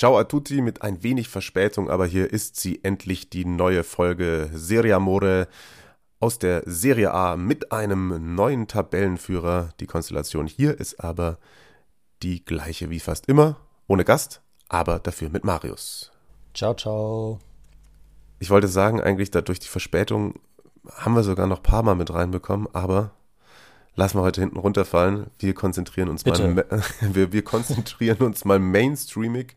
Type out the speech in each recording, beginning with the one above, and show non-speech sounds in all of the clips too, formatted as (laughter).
Ciao a tutti mit ein wenig Verspätung, aber hier ist sie endlich die neue Folge Serie Amore aus der Serie A mit einem neuen Tabellenführer. Die Konstellation hier ist aber die gleiche wie fast immer, ohne Gast, aber dafür mit Marius. Ciao, ciao. Ich wollte sagen, eigentlich dadurch die Verspätung haben wir sogar noch ein paar Mal mit reinbekommen, aber lassen wir heute hinten runterfallen. Wir konzentrieren uns Bitte. mal (laughs) wir, wir konzentrieren uns mal mainstreamig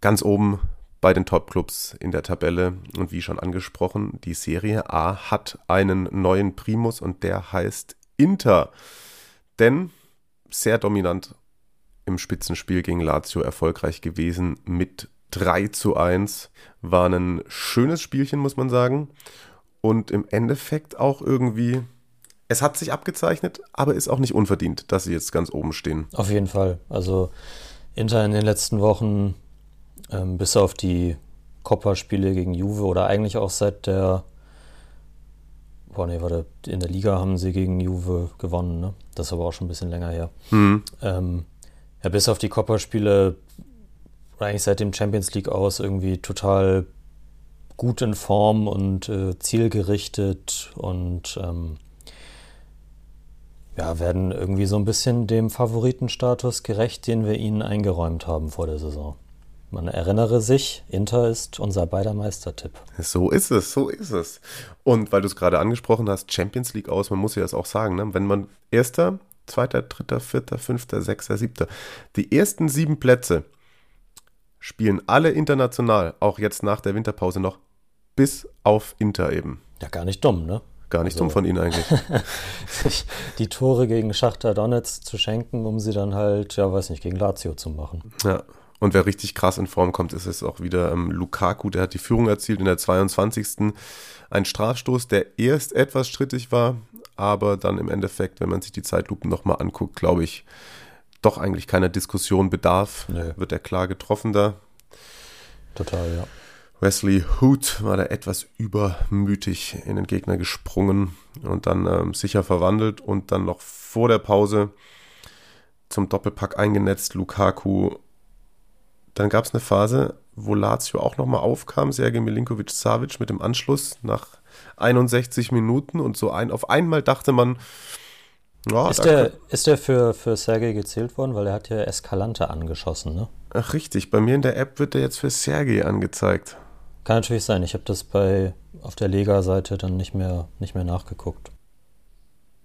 ganz oben bei den Top-Clubs in der Tabelle. Und wie schon angesprochen, die Serie A hat einen neuen Primus und der heißt Inter. Denn sehr dominant im Spitzenspiel gegen Lazio erfolgreich gewesen mit 3 zu 1. War ein schönes Spielchen, muss man sagen. Und im Endeffekt auch irgendwie, es hat sich abgezeichnet, aber ist auch nicht unverdient, dass sie jetzt ganz oben stehen. Auf jeden Fall. Also Inter in den letzten Wochen, ähm, bis auf die Coppa-Spiele gegen Juve oder eigentlich auch seit der, boah nee, warte, in der Liga haben sie gegen Juve gewonnen, ne? Das ist aber auch schon ein bisschen länger her. Ähm, ja, bis auf die Coppa-Spiele, eigentlich seit dem Champions League aus irgendwie total gut in Form und äh, zielgerichtet und ähm, ja, werden irgendwie so ein bisschen dem Favoritenstatus gerecht, den wir ihnen eingeräumt haben vor der Saison. Man erinnere sich, Inter ist unser beider Meistertipp. So ist es, so ist es. Und weil du es gerade angesprochen hast, Champions League aus, man muss ja das auch sagen, ne? wenn man erster, zweiter, dritter, vierter, fünfter, sechster, siebter, die ersten sieben Plätze spielen alle international, auch jetzt nach der Winterpause noch, bis auf Inter eben. Ja, gar nicht dumm, ne? Gar nicht Also- dumm von ihnen eigentlich. (laughs) Sich die Tore gegen Schachter Donetsk zu schenken, um sie dann halt, ja, weiß nicht, gegen Lazio zu machen. Ja. Und wer richtig krass in Form kommt, ist es auch wieder ähm, Lukaku, der hat die Führung erzielt in der 22. Ein Strafstoß, der erst etwas strittig war, aber dann im Endeffekt, wenn man sich die Zeitlupen nochmal anguckt, glaube ich, doch eigentlich keiner Diskussion bedarf. Nö. Wird er klar getroffen da. Total, ja. Wesley Hood war da etwas übermütig in den Gegner gesprungen und dann ähm, sicher verwandelt und dann noch vor der Pause zum Doppelpack eingenetzt, Lukaku. Dann gab es eine Phase, wo Lazio auch nochmal aufkam, Sergej Milinkovic-Savic mit dem Anschluss nach 61 Minuten und so ein, auf einmal dachte man, ja, Ist der, ist der für, für Sergei gezählt worden? Weil er hat ja Escalante angeschossen, ne? ach richtig, bei mir in der App wird der jetzt für Sergej angezeigt. Kann natürlich sein. Ich habe das bei auf der Lega-Seite dann nicht mehr, nicht mehr nachgeguckt.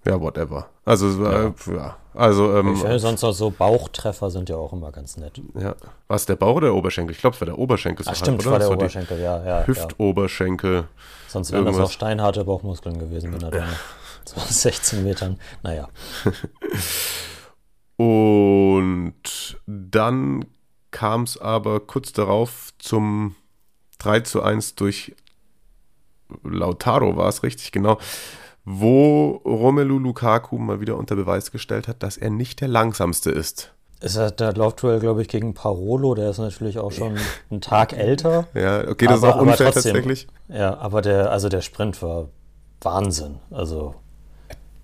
Ja, whatever. Also, ja, äh, ja. also ähm, Ich finde sonst auch so Bauchtreffer sind ja auch immer ganz nett. Ja. War es der Bauch oder der Oberschenkel? Ich glaube, es war der Oberschenkel. Ach stimmt, oder? war der die Oberschenkel, ja, ja. Hüftoberschenkel. Sonst wären das auch steinharte Bauchmuskeln gewesen, wenn er da so 16 Metern. Naja, (laughs) Und dann kam es aber kurz darauf zum 3 zu 1 durch Lautaro, war es richtig, genau, wo Romelu Lukaku mal wieder unter Beweis gestellt hat, dass er nicht der langsamste ist. ist er der Laufduell, glaube ich, gegen Parolo, der ist natürlich auch schon einen Tag älter. Ja, okay, das ist Aber- auch aber unfair trotzdem. tatsächlich. Ja, aber der, also der Sprint war Wahnsinn. Also,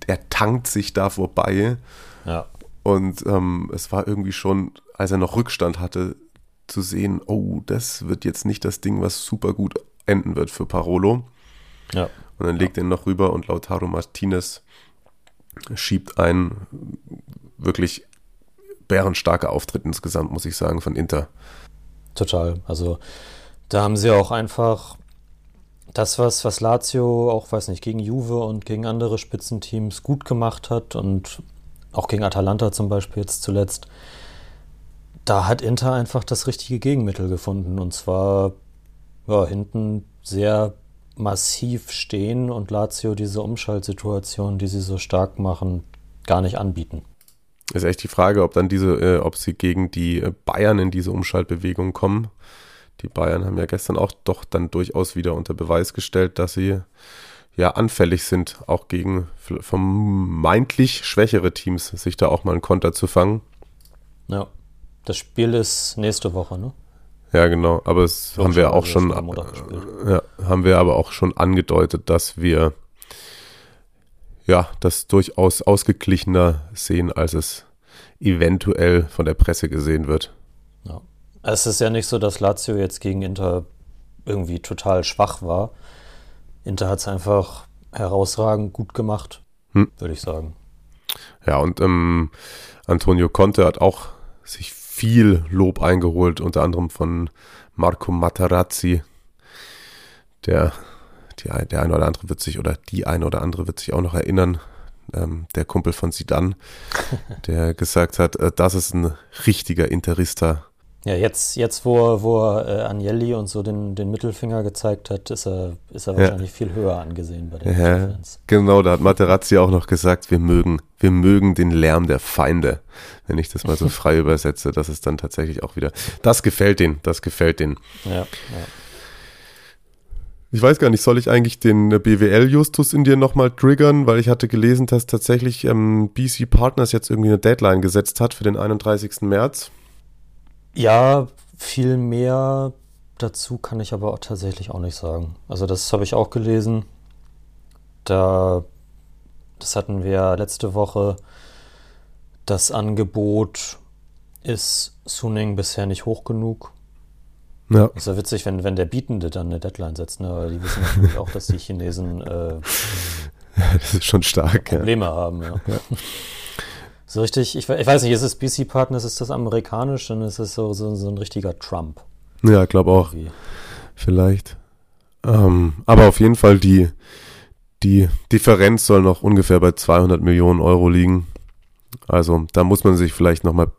Er tankt sich da vorbei. ja. Und ähm, es war irgendwie schon, als er noch Rückstand hatte, zu sehen, oh, das wird jetzt nicht das Ding, was super gut enden wird für Parolo. Ja, Und dann legt er ihn noch rüber und Lautaro Martinez schiebt ein wirklich bärenstarker Auftritt insgesamt, muss ich sagen, von Inter. total. Also da haben sie auch einfach das, was, was Lazio auch, weiß nicht, gegen Juve und gegen andere Spitzenteams gut gemacht hat und auch gegen Atalanta zum Beispiel jetzt zuletzt, da hat Inter einfach das richtige Gegenmittel gefunden und zwar ja, hinten sehr massiv stehen und Lazio diese Umschaltsituation, die sie so stark machen, gar nicht anbieten. Ist echt die Frage, ob dann diese, äh, ob sie gegen die äh, Bayern in diese Umschaltbewegung kommen. Die Bayern haben ja gestern auch doch dann durchaus wieder unter Beweis gestellt, dass sie ja anfällig sind, auch gegen vermeintlich schwächere Teams, sich da auch mal einen Konter zu fangen. Ja. Das Spiel ist nächste Woche, ne? Ja, genau. Aber es haben wir auch schon, äh, ja, haben wir aber auch schon angedeutet, dass wir ja das durchaus ausgeglichener sehen, als es eventuell von der Presse gesehen wird. Ja. Es ist ja nicht so, dass Lazio jetzt gegen Inter irgendwie total schwach war. Inter hat es einfach herausragend gut gemacht, hm. würde ich sagen. Ja, und ähm, Antonio Conte hat auch sich viel Lob eingeholt, unter anderem von Marco Materazzi. Der, die, der eine oder andere wird sich, oder die eine oder andere wird sich auch noch erinnern, ähm, der Kumpel von Sidan, (laughs) der gesagt hat, äh, das ist ein richtiger Interista. Ja, jetzt, jetzt wo, wo äh, Agnelli und so den, den Mittelfinger gezeigt hat, ist er, ist er wahrscheinlich ja. viel höher angesehen bei den ja, Fans. Genau, da hat Materazzi auch noch gesagt, wir mögen, wir mögen den Lärm der Feinde. Wenn ich das mal so (laughs) frei übersetze, das ist dann tatsächlich auch wieder, das gefällt denen, das gefällt denen. Ja, ja. Ich weiß gar nicht, soll ich eigentlich den BWL-Justus in dir nochmal triggern, weil ich hatte gelesen, dass tatsächlich ähm, BC Partners jetzt irgendwie eine Deadline gesetzt hat für den 31. März. Ja, viel mehr dazu kann ich aber auch tatsächlich auch nicht sagen. Also das habe ich auch gelesen. Da, das hatten wir letzte Woche. Das Angebot ist Suning bisher nicht hoch genug. Ja. Ist ja witzig, wenn, wenn der Bietende dann eine Deadline setzt, ne? Weil die wissen natürlich auch, dass die Chinesen äh, (laughs) das ist schon stark, Probleme ja. haben, ja. ja. So richtig, ich, ich weiß nicht, ist es BC Partners, ist das amerikanisch, dann ist es so, so, so ein richtiger Trump. Ja, glaube auch. Irgendwie. Vielleicht. Ähm, aber auf jeden Fall die, die Differenz soll noch ungefähr bei 200 Millionen Euro liegen. Also da muss man sich vielleicht nochmal,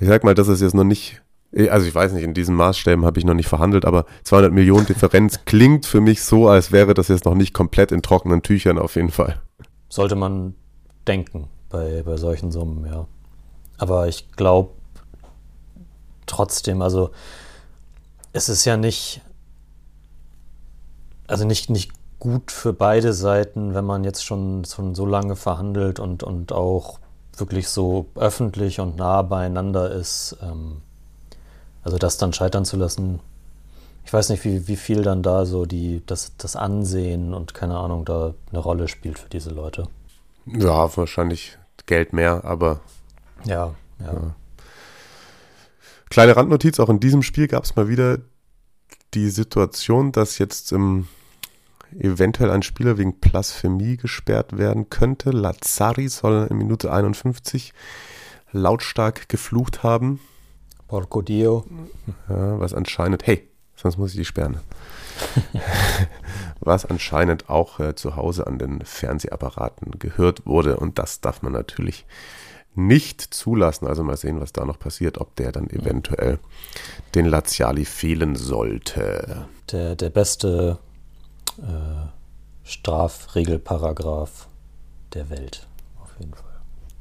ich sag mal, das ist jetzt noch nicht, also ich weiß nicht, in diesen Maßstäben habe ich noch nicht verhandelt, aber 200 Millionen (laughs) Differenz klingt für mich so, als wäre das jetzt noch nicht komplett in trockenen Tüchern auf jeden Fall. Sollte man denken bei, bei solchen Summen, ja. Aber ich glaube trotzdem, also es ist ja nicht, also nicht, nicht gut für beide Seiten, wenn man jetzt schon, schon so lange verhandelt und, und auch wirklich so öffentlich und nah beieinander ist. Ähm, also das dann scheitern zu lassen, ich weiß nicht, wie, wie viel dann da so die, das, das Ansehen und keine Ahnung da eine Rolle spielt für diese Leute. Ja, wahrscheinlich Geld mehr, aber. Ja, ja. ja. Kleine Randnotiz: Auch in diesem Spiel gab es mal wieder die Situation, dass jetzt ähm, eventuell ein Spieler wegen Blasphemie gesperrt werden könnte. Lazzari soll in Minute 51 lautstark geflucht haben. Porco Dio. Ja, was anscheinend, hey, sonst muss ich die sperren. (laughs) was anscheinend auch äh, zu Hause an den Fernsehapparaten gehört wurde. Und das darf man natürlich nicht zulassen. Also mal sehen, was da noch passiert, ob der dann eventuell den Laziali fehlen sollte. Der, der beste äh, Strafregelparagraph der Welt, auf jeden Fall.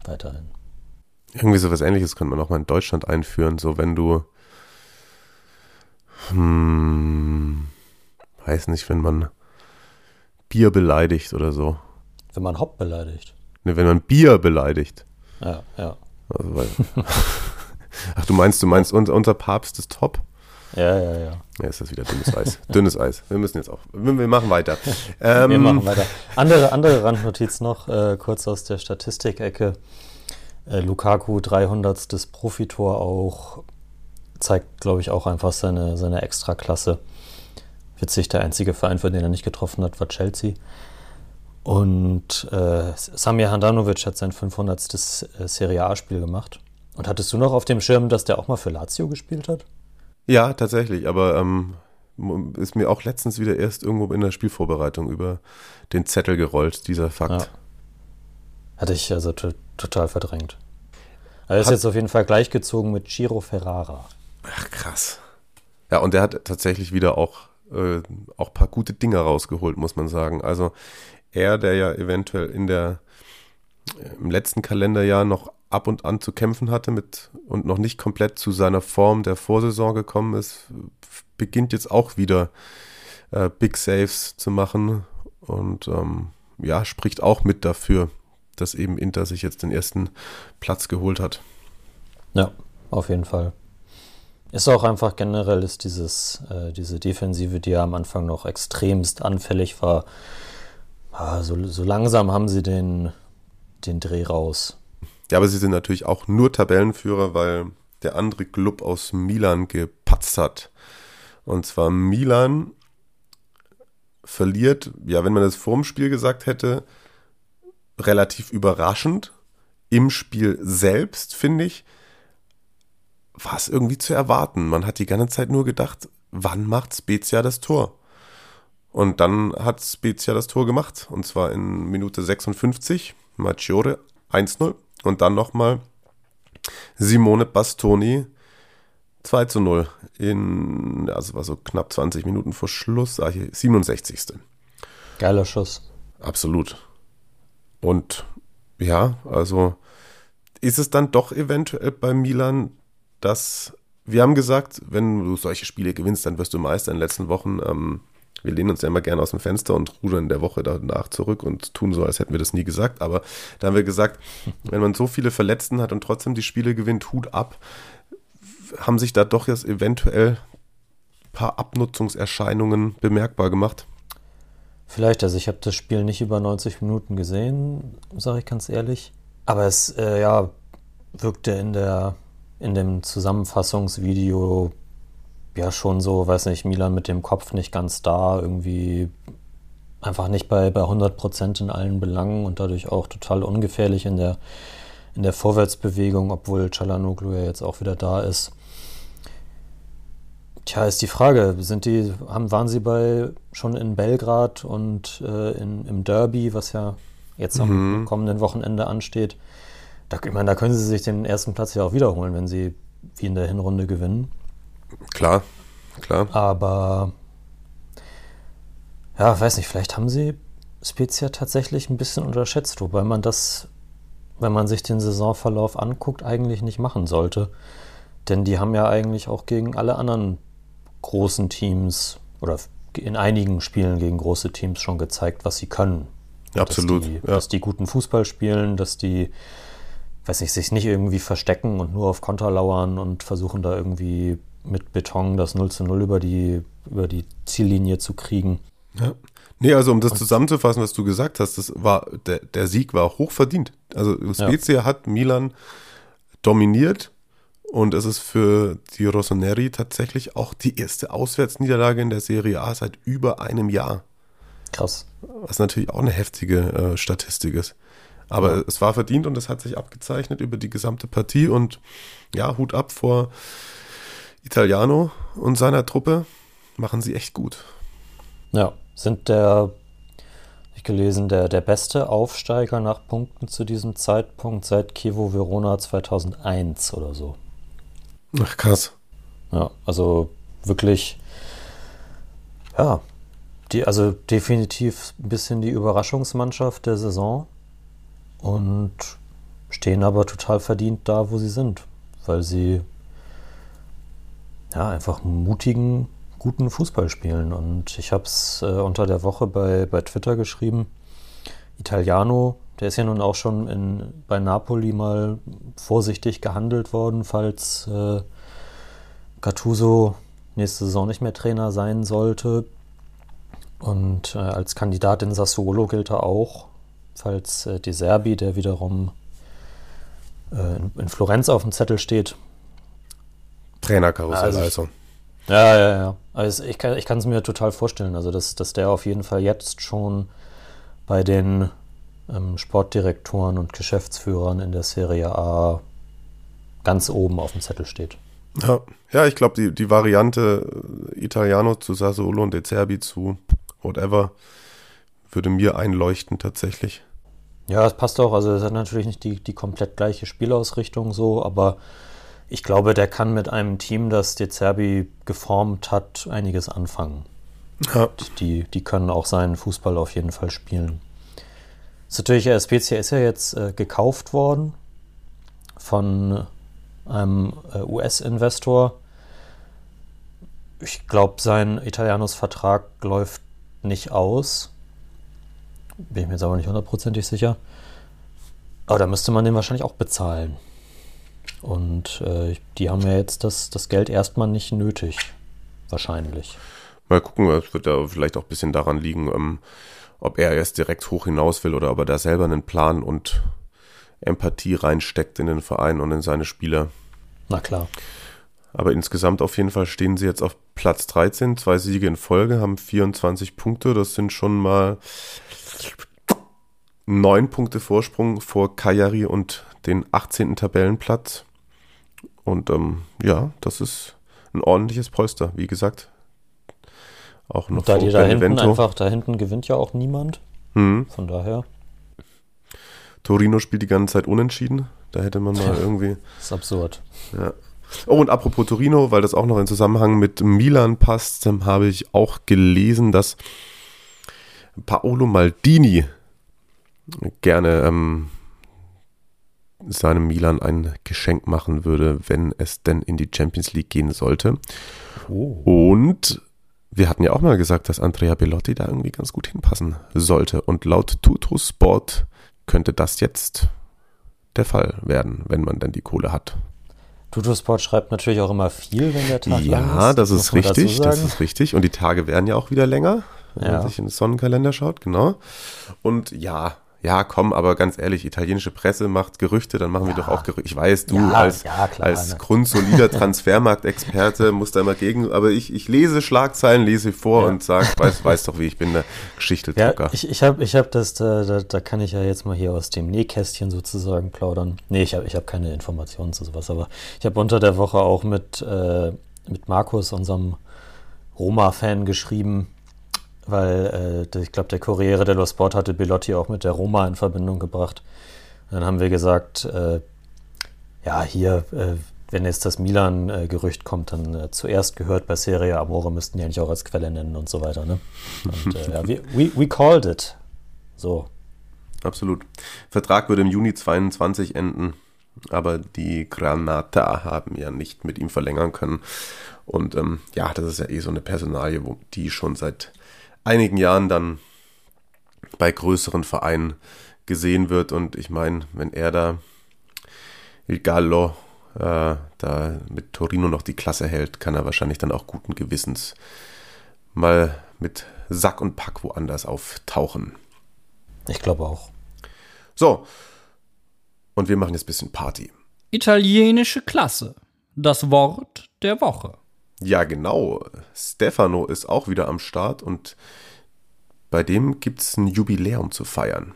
Weiterhin. Irgendwie so was ähnliches könnte man auch mal in Deutschland einführen, so wenn du hm, weiß nicht, wenn man Bier beleidigt oder so. Wenn man Hop beleidigt. Ne, wenn man Bier beleidigt. Ja, ja. Also, weil, (laughs) Ach, du meinst, du meinst, unser, unser Papst ist top? Ja, ja, ja. Ja, ist das wieder dünnes Eis. (laughs) dünnes Eis. Wir müssen jetzt auch. Wir, wir machen weiter. Ähm, wir machen weiter. Andere, andere Randnotiz noch, äh, kurz aus der Statistikecke. Äh, Lukaku 300. Profitor auch zeigt, glaube ich, auch einfach seine, seine Extraklasse. Witzig, der einzige Verein, für den er nicht getroffen hat, war Chelsea. Und äh, Samir Handanovic hat sein 500. Äh, Serie A-Spiel gemacht. Und hattest du noch auf dem Schirm, dass der auch mal für Lazio gespielt hat? Ja, tatsächlich. Aber ähm, ist mir auch letztens wieder erst irgendwo in der Spielvorbereitung über den Zettel gerollt, dieser Fakt. Ja. Hatte ich also total verdrängt. Er ist hat, jetzt auf jeden Fall gleichgezogen mit Giro Ferrara. Ach, krass. Ja, und der hat tatsächlich wieder auch, äh, auch ein paar gute Dinge rausgeholt, muss man sagen. Also er, der ja eventuell in der im letzten Kalenderjahr noch ab und an zu kämpfen hatte mit und noch nicht komplett zu seiner Form der Vorsaison gekommen ist, beginnt jetzt auch wieder äh, Big Saves zu machen und ähm, ja, spricht auch mit dafür, dass eben Inter sich jetzt den ersten Platz geholt hat. Ja, auf jeden Fall. Ist auch einfach generell ist dieses, äh, diese Defensive, die ja am Anfang noch extremst anfällig war, ah, so, so langsam haben sie den, den Dreh raus. Ja, aber sie sind natürlich auch nur Tabellenführer, weil der andere Club aus Milan gepatzt hat. Und zwar Milan verliert, ja, wenn man das vorm Spiel gesagt hätte, relativ überraschend. Im Spiel selbst, finde ich, war es irgendwie zu erwarten. Man hat die ganze Zeit nur gedacht, wann macht Spezia das Tor? Und dann hat Spezia das Tor gemacht. Und zwar in Minute 56, Maggiore 1-0. Und dann nochmal Simone Bastoni 2 zu 0 in, also war so knapp 20 Minuten vor Schluss, ah, hier, 67. Geiler Schuss. Absolut. Und ja, also ist es dann doch eventuell bei Milan, dass wir haben gesagt, wenn du solche Spiele gewinnst, dann wirst du Meister in den letzten Wochen. Ähm, wir lehnen uns ja immer gerne aus dem Fenster und rudern in der Woche danach zurück und tun so, als hätten wir das nie gesagt. Aber da haben wir gesagt, (laughs) wenn man so viele Verletzten hat und trotzdem die Spiele gewinnt, Hut ab, haben sich da doch jetzt eventuell ein paar Abnutzungserscheinungen bemerkbar gemacht. Vielleicht, also ich habe das Spiel nicht über 90 Minuten gesehen, sage ich ganz ehrlich. Aber es, äh, ja, wirkte in der, in dem Zusammenfassungsvideo ja schon so, weiß nicht, Milan mit dem Kopf nicht ganz da, irgendwie einfach nicht bei, bei 100 Prozent in allen Belangen und dadurch auch total ungefährlich in der, in der Vorwärtsbewegung, obwohl Chalanoglu ja jetzt auch wieder da ist. Tja, ist die Frage, sind die, haben, waren sie bei schon in Belgrad und äh, in, im Derby, was ja jetzt am mhm. kommenden Wochenende ansteht? Da, ich meine, da können sie sich den ersten Platz ja auch wiederholen, wenn sie wie in der Hinrunde gewinnen. Klar, klar. Aber ja, weiß nicht, vielleicht haben sie Spezia tatsächlich ein bisschen unterschätzt, wobei man das, wenn man sich den Saisonverlauf anguckt, eigentlich nicht machen sollte. Denn die haben ja eigentlich auch gegen alle anderen großen Teams oder in einigen Spielen gegen große Teams schon gezeigt, was sie können. Absolut. Dass die, ja. dass die guten Fußball spielen, dass die, weiß nicht, sich nicht irgendwie verstecken und nur auf Konter lauern und versuchen da irgendwie mit Beton das 0 zu 0 über die, über die Ziellinie zu kriegen. Ja. Nee, also um das zusammenzufassen, was du gesagt hast, das war, der, der Sieg war hoch verdient. Also Spezia ja. hat Milan dominiert und es ist für die Rossoneri tatsächlich auch die erste Auswärtsniederlage in der Serie A seit über einem Jahr. Krass. Was natürlich auch eine heftige äh, Statistik ist. Aber ja. es war verdient und es hat sich abgezeichnet über die gesamte Partie und ja, Hut ab vor Italiano und seiner Truppe. Machen sie echt gut. Ja, sind der, ich gelesen, der, der beste Aufsteiger nach Punkten zu diesem Zeitpunkt seit Chievo Verona 2001 oder so. Ach, krass. Ja, also wirklich, ja, die, also definitiv ein bisschen die Überraschungsmannschaft der Saison und stehen aber total verdient da, wo sie sind, weil sie ja einfach mutigen, guten Fußball spielen. Und ich habe es äh, unter der Woche bei, bei Twitter geschrieben. Italiano, der ist ja nun auch schon in, bei Napoli mal vorsichtig gehandelt worden, falls äh, Gattuso nächste Saison nicht mehr Trainer sein sollte. Und äh, als Kandidat in Sassuolo gilt er auch, falls äh, De Serbi, der wiederum äh, in, in, Florenz auf dem Zettel steht. Trainerkarussell also. also. Ja, ja, ja. Also ich kann es mir total vorstellen, also dass, dass der auf jeden Fall jetzt schon bei den ähm, Sportdirektoren und Geschäftsführern in der Serie A ganz oben auf dem Zettel steht. Ja, ja ich glaube, die, die Variante Italiano zu Sassuolo und De Zerbi zu whatever würde mir einleuchten tatsächlich. Ja, es passt auch. Also es hat natürlich nicht die, die komplett gleiche Spielausrichtung so, aber ich glaube, der kann mit einem Team, das De Zerbi geformt hat, einiges anfangen. Ja. Die, die können auch seinen Fußball auf jeden Fall spielen. ist natürlich, äh, Spezia ist ja jetzt äh, gekauft worden von einem äh, US-Investor. Ich glaube, sein Italianos-Vertrag läuft nicht aus. Bin ich mir jetzt aber nicht hundertprozentig sicher. Aber da müsste man den wahrscheinlich auch bezahlen. Und äh, die haben ja jetzt das, das Geld erstmal nicht nötig. Wahrscheinlich. Mal gucken, es wird ja vielleicht auch ein bisschen daran liegen, ähm, ob er erst direkt hoch hinaus will oder ob er da selber einen Plan und Empathie reinsteckt in den Verein und in seine Spieler. Na klar. Aber insgesamt auf jeden Fall stehen sie jetzt auf Platz 13, zwei Siege in Folge, haben 24 Punkte. Das sind schon mal neun Punkte Vorsprung vor Kajari und den 18. Tabellenplatz. Und ähm, ja, das ist ein ordentliches Polster, wie gesagt. Auch noch da die da hinten einfach, da hinten gewinnt ja auch niemand. Hm. Von daher. Torino spielt die ganze Zeit unentschieden. Da hätte man mal irgendwie. Das ist absurd. Ja. Oh, und apropos Torino, weil das auch noch in Zusammenhang mit Milan passt, habe ich auch gelesen, dass Paolo Maldini gerne ähm, seinem Milan ein Geschenk machen würde, wenn es denn in die Champions League gehen sollte. Oh. Und wir hatten ja auch mal gesagt, dass Andrea Bellotti da irgendwie ganz gut hinpassen sollte. Und laut Tutto Sport könnte das jetzt der Fall werden, wenn man denn die Kohle hat. Tutosport schreibt natürlich auch immer viel, wenn der Tag ja, lang ist. das ist richtig, das ist richtig. Und die Tage werden ja auch wieder länger, wenn ja. man sich in den Sonnenkalender schaut, genau. Und ja, ja, komm, aber ganz ehrlich, italienische Presse macht Gerüchte, dann machen ja. wir doch auch Gerüchte. Ich weiß, du ja, als, ja, klar, als ne. grundsolider (laughs) Transfermarktexperte musst da immer gegen, aber ich, ich lese Schlagzeilen, lese vor und sag, weiß, weiß doch, wie ich bin, der Geschichtedrucker. Ja, ich ich habe ich hab das, da, da, da, kann ich ja jetzt mal hier aus dem Nähkästchen sozusagen plaudern. Nee, ich habe ich hab keine Informationen zu sowas, aber ich habe unter der Woche auch mit, äh, mit Markus, unserem Roma-Fan, geschrieben, weil äh, ich glaube, der Corriere dello Sport hatte Belotti auch mit der Roma in Verbindung gebracht. Und dann haben wir gesagt, äh, ja, hier, äh, wenn jetzt das Milan-Gerücht kommt, dann äh, zuerst gehört bei Serie Amore, müssten die eigentlich auch als Quelle nennen und so weiter. Ne? Und äh, ja, we, we, we called it. So. Absolut. Vertrag würde im Juni 22 enden, aber die Granata haben ja nicht mit ihm verlängern können. Und ähm, ja, das ist ja eh so eine Personalie, wo die schon seit einigen Jahren dann bei größeren Vereinen gesehen wird. Und ich meine, wenn er da Il Gallo äh, da mit Torino noch die Klasse hält, kann er wahrscheinlich dann auch guten Gewissens mal mit Sack und Pack woanders auftauchen. Ich glaube auch. So, und wir machen jetzt ein bisschen Party. Italienische Klasse. Das Wort der Woche. Ja, genau. Stefano ist auch wieder am Start und bei dem gibt es ein Jubiläum zu feiern.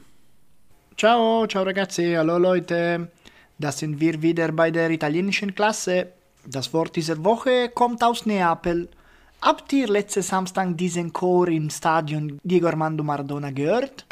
Ciao, ciao ragazzi, hallo Leute. Da sind wir wieder bei der italienischen Klasse. Das Wort dieser Woche kommt aus Neapel. Habt ihr letzte Samstag diesen Chor im Stadion Diego Armando Maradona gehört?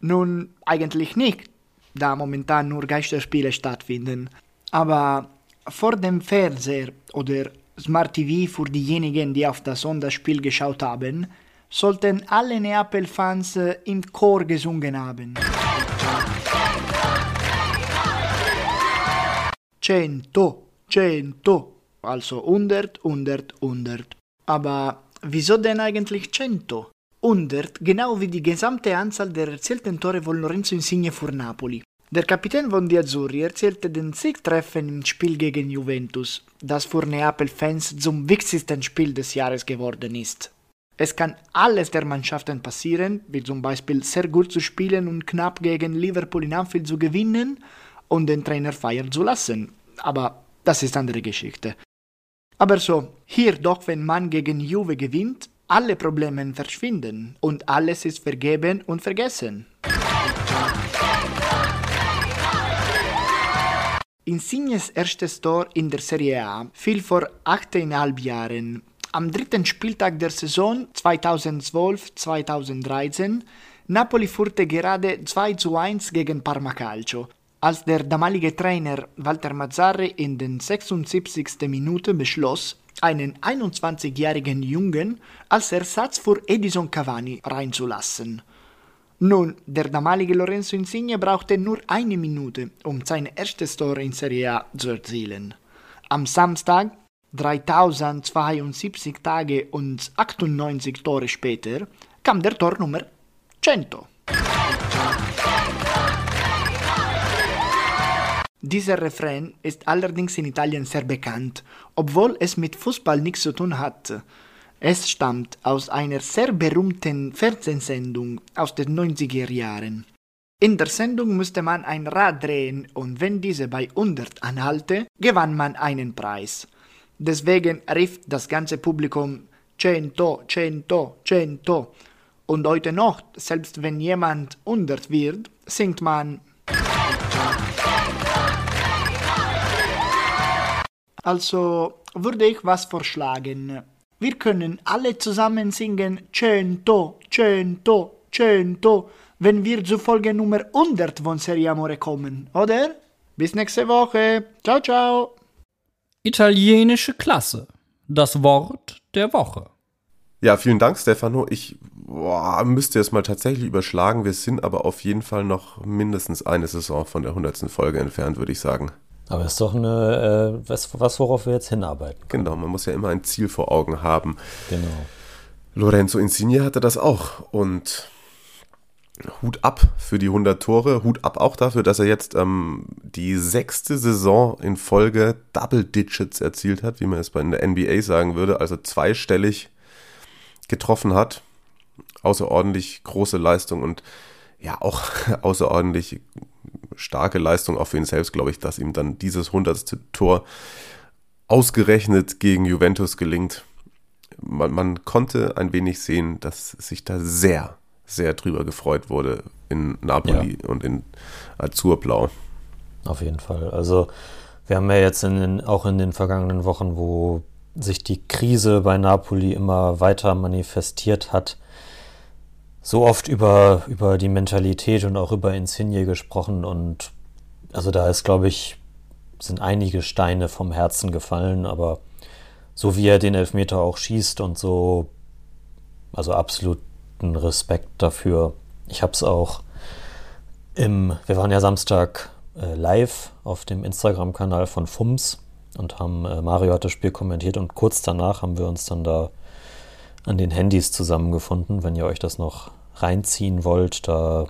Nun, eigentlich nicht, da momentan nur Geisterspiele stattfinden. Aber vor dem Fernseher oder Smart TV für diejenigen, die auf das Sonderspiel geschaut haben, sollten alle Neapel-Fans äh, im Chor gesungen haben. Cento, cento, also 100, 100, 100. Aber wieso denn eigentlich cento? 100, genau wie die gesamte Anzahl der erzielten Tore von Lorenzo Insigne für Napoli. Der Kapitän von die Azzurri erzielte den Siegtreffen im Spiel gegen Juventus, das für Neapel-Fans zum wichtigsten Spiel des Jahres geworden ist. Es kann alles der Mannschaften passieren, wie zum Beispiel sehr gut zu spielen und knapp gegen Liverpool in Anfield zu gewinnen und den Trainer feiern zu lassen. Aber das ist andere Geschichte. Aber so, hier doch, wenn man gegen Juve gewinnt, alle Probleme verschwinden und alles ist vergeben und vergessen. Insignes erstes Tor in der Serie A fiel vor 8,5 Jahren. Am dritten Spieltag der Saison 2012-2013 Napoli führte gerade 2 zu 1 gegen Parma Calcio, als der damalige Trainer Walter Mazzarri in den 76. Minute beschloss, einen 21-jährigen Jungen als Ersatz für Edison Cavani reinzulassen. Nun, der damalige Lorenzo Insigne brauchte nur eine Minute, um sein erstes Tor in Serie A zu erzielen. Am Samstag, 3072 Tage und 98 Tore später, kam der Tor Nummer 100. Dieser Refrain ist allerdings in Italien sehr bekannt, obwohl es mit Fußball nichts zu tun hat. Es stammt aus einer sehr berühmten Fernsehsendung aus den 90er Jahren. In der Sendung musste man ein Rad drehen und wenn diese bei 100 anhalte, gewann man einen Preis. Deswegen rief das ganze Publikum Cento, Cento, Cento. Und heute noch, selbst wenn jemand 100 wird, singt man Also würde ich was vorschlagen. Wir können alle zusammen singen Cento, Cento, Cento, wenn wir zu Folge Nummer 100 von Serie Amore kommen, oder? Bis nächste Woche. Ciao, ciao. Italienische Klasse. Das Wort der Woche. Ja, vielen Dank, Stefano. Ich boah, müsste es mal tatsächlich überschlagen. Wir sind aber auf jeden Fall noch mindestens eine Saison von der 100. Folge entfernt, würde ich sagen. Aber ist doch eine, äh, was, was, worauf wir jetzt hinarbeiten. Können. Genau, man muss ja immer ein Ziel vor Augen haben. Genau. Lorenzo Insigne hatte das auch und Hut ab für die 100 Tore, Hut ab auch dafür, dass er jetzt ähm, die sechste Saison in Folge Double Digits erzielt hat, wie man es bei der NBA sagen würde, also zweistellig getroffen hat. Außerordentlich große Leistung und ja auch (laughs) außerordentlich starke Leistung auch für ihn selbst, glaube ich, dass ihm dann dieses 100. Tor ausgerechnet gegen Juventus gelingt. Man, man, konnte ein wenig sehen, dass sich da sehr, sehr drüber gefreut wurde in Napoli ja. und in Azurblau. Auf jeden Fall. Also wir haben ja jetzt in den, auch in den vergangenen Wochen, wo sich die Krise bei Napoli immer weiter manifestiert hat, so oft über, über die Mentalität und auch über Insigne gesprochen und also da ist, glaube ich, sind einige Steine vom Herzen gefallen, aber so wie er den Elfmeter auch schießt und so, also absoluten Respekt dafür. Ich habe es auch im, wir waren ja Samstag äh, live auf dem Instagram-Kanal von FUMS und haben, äh, Mario hat das Spiel kommentiert und kurz danach haben wir uns dann da an den Handys zusammengefunden, wenn ihr euch das noch reinziehen wollt. Da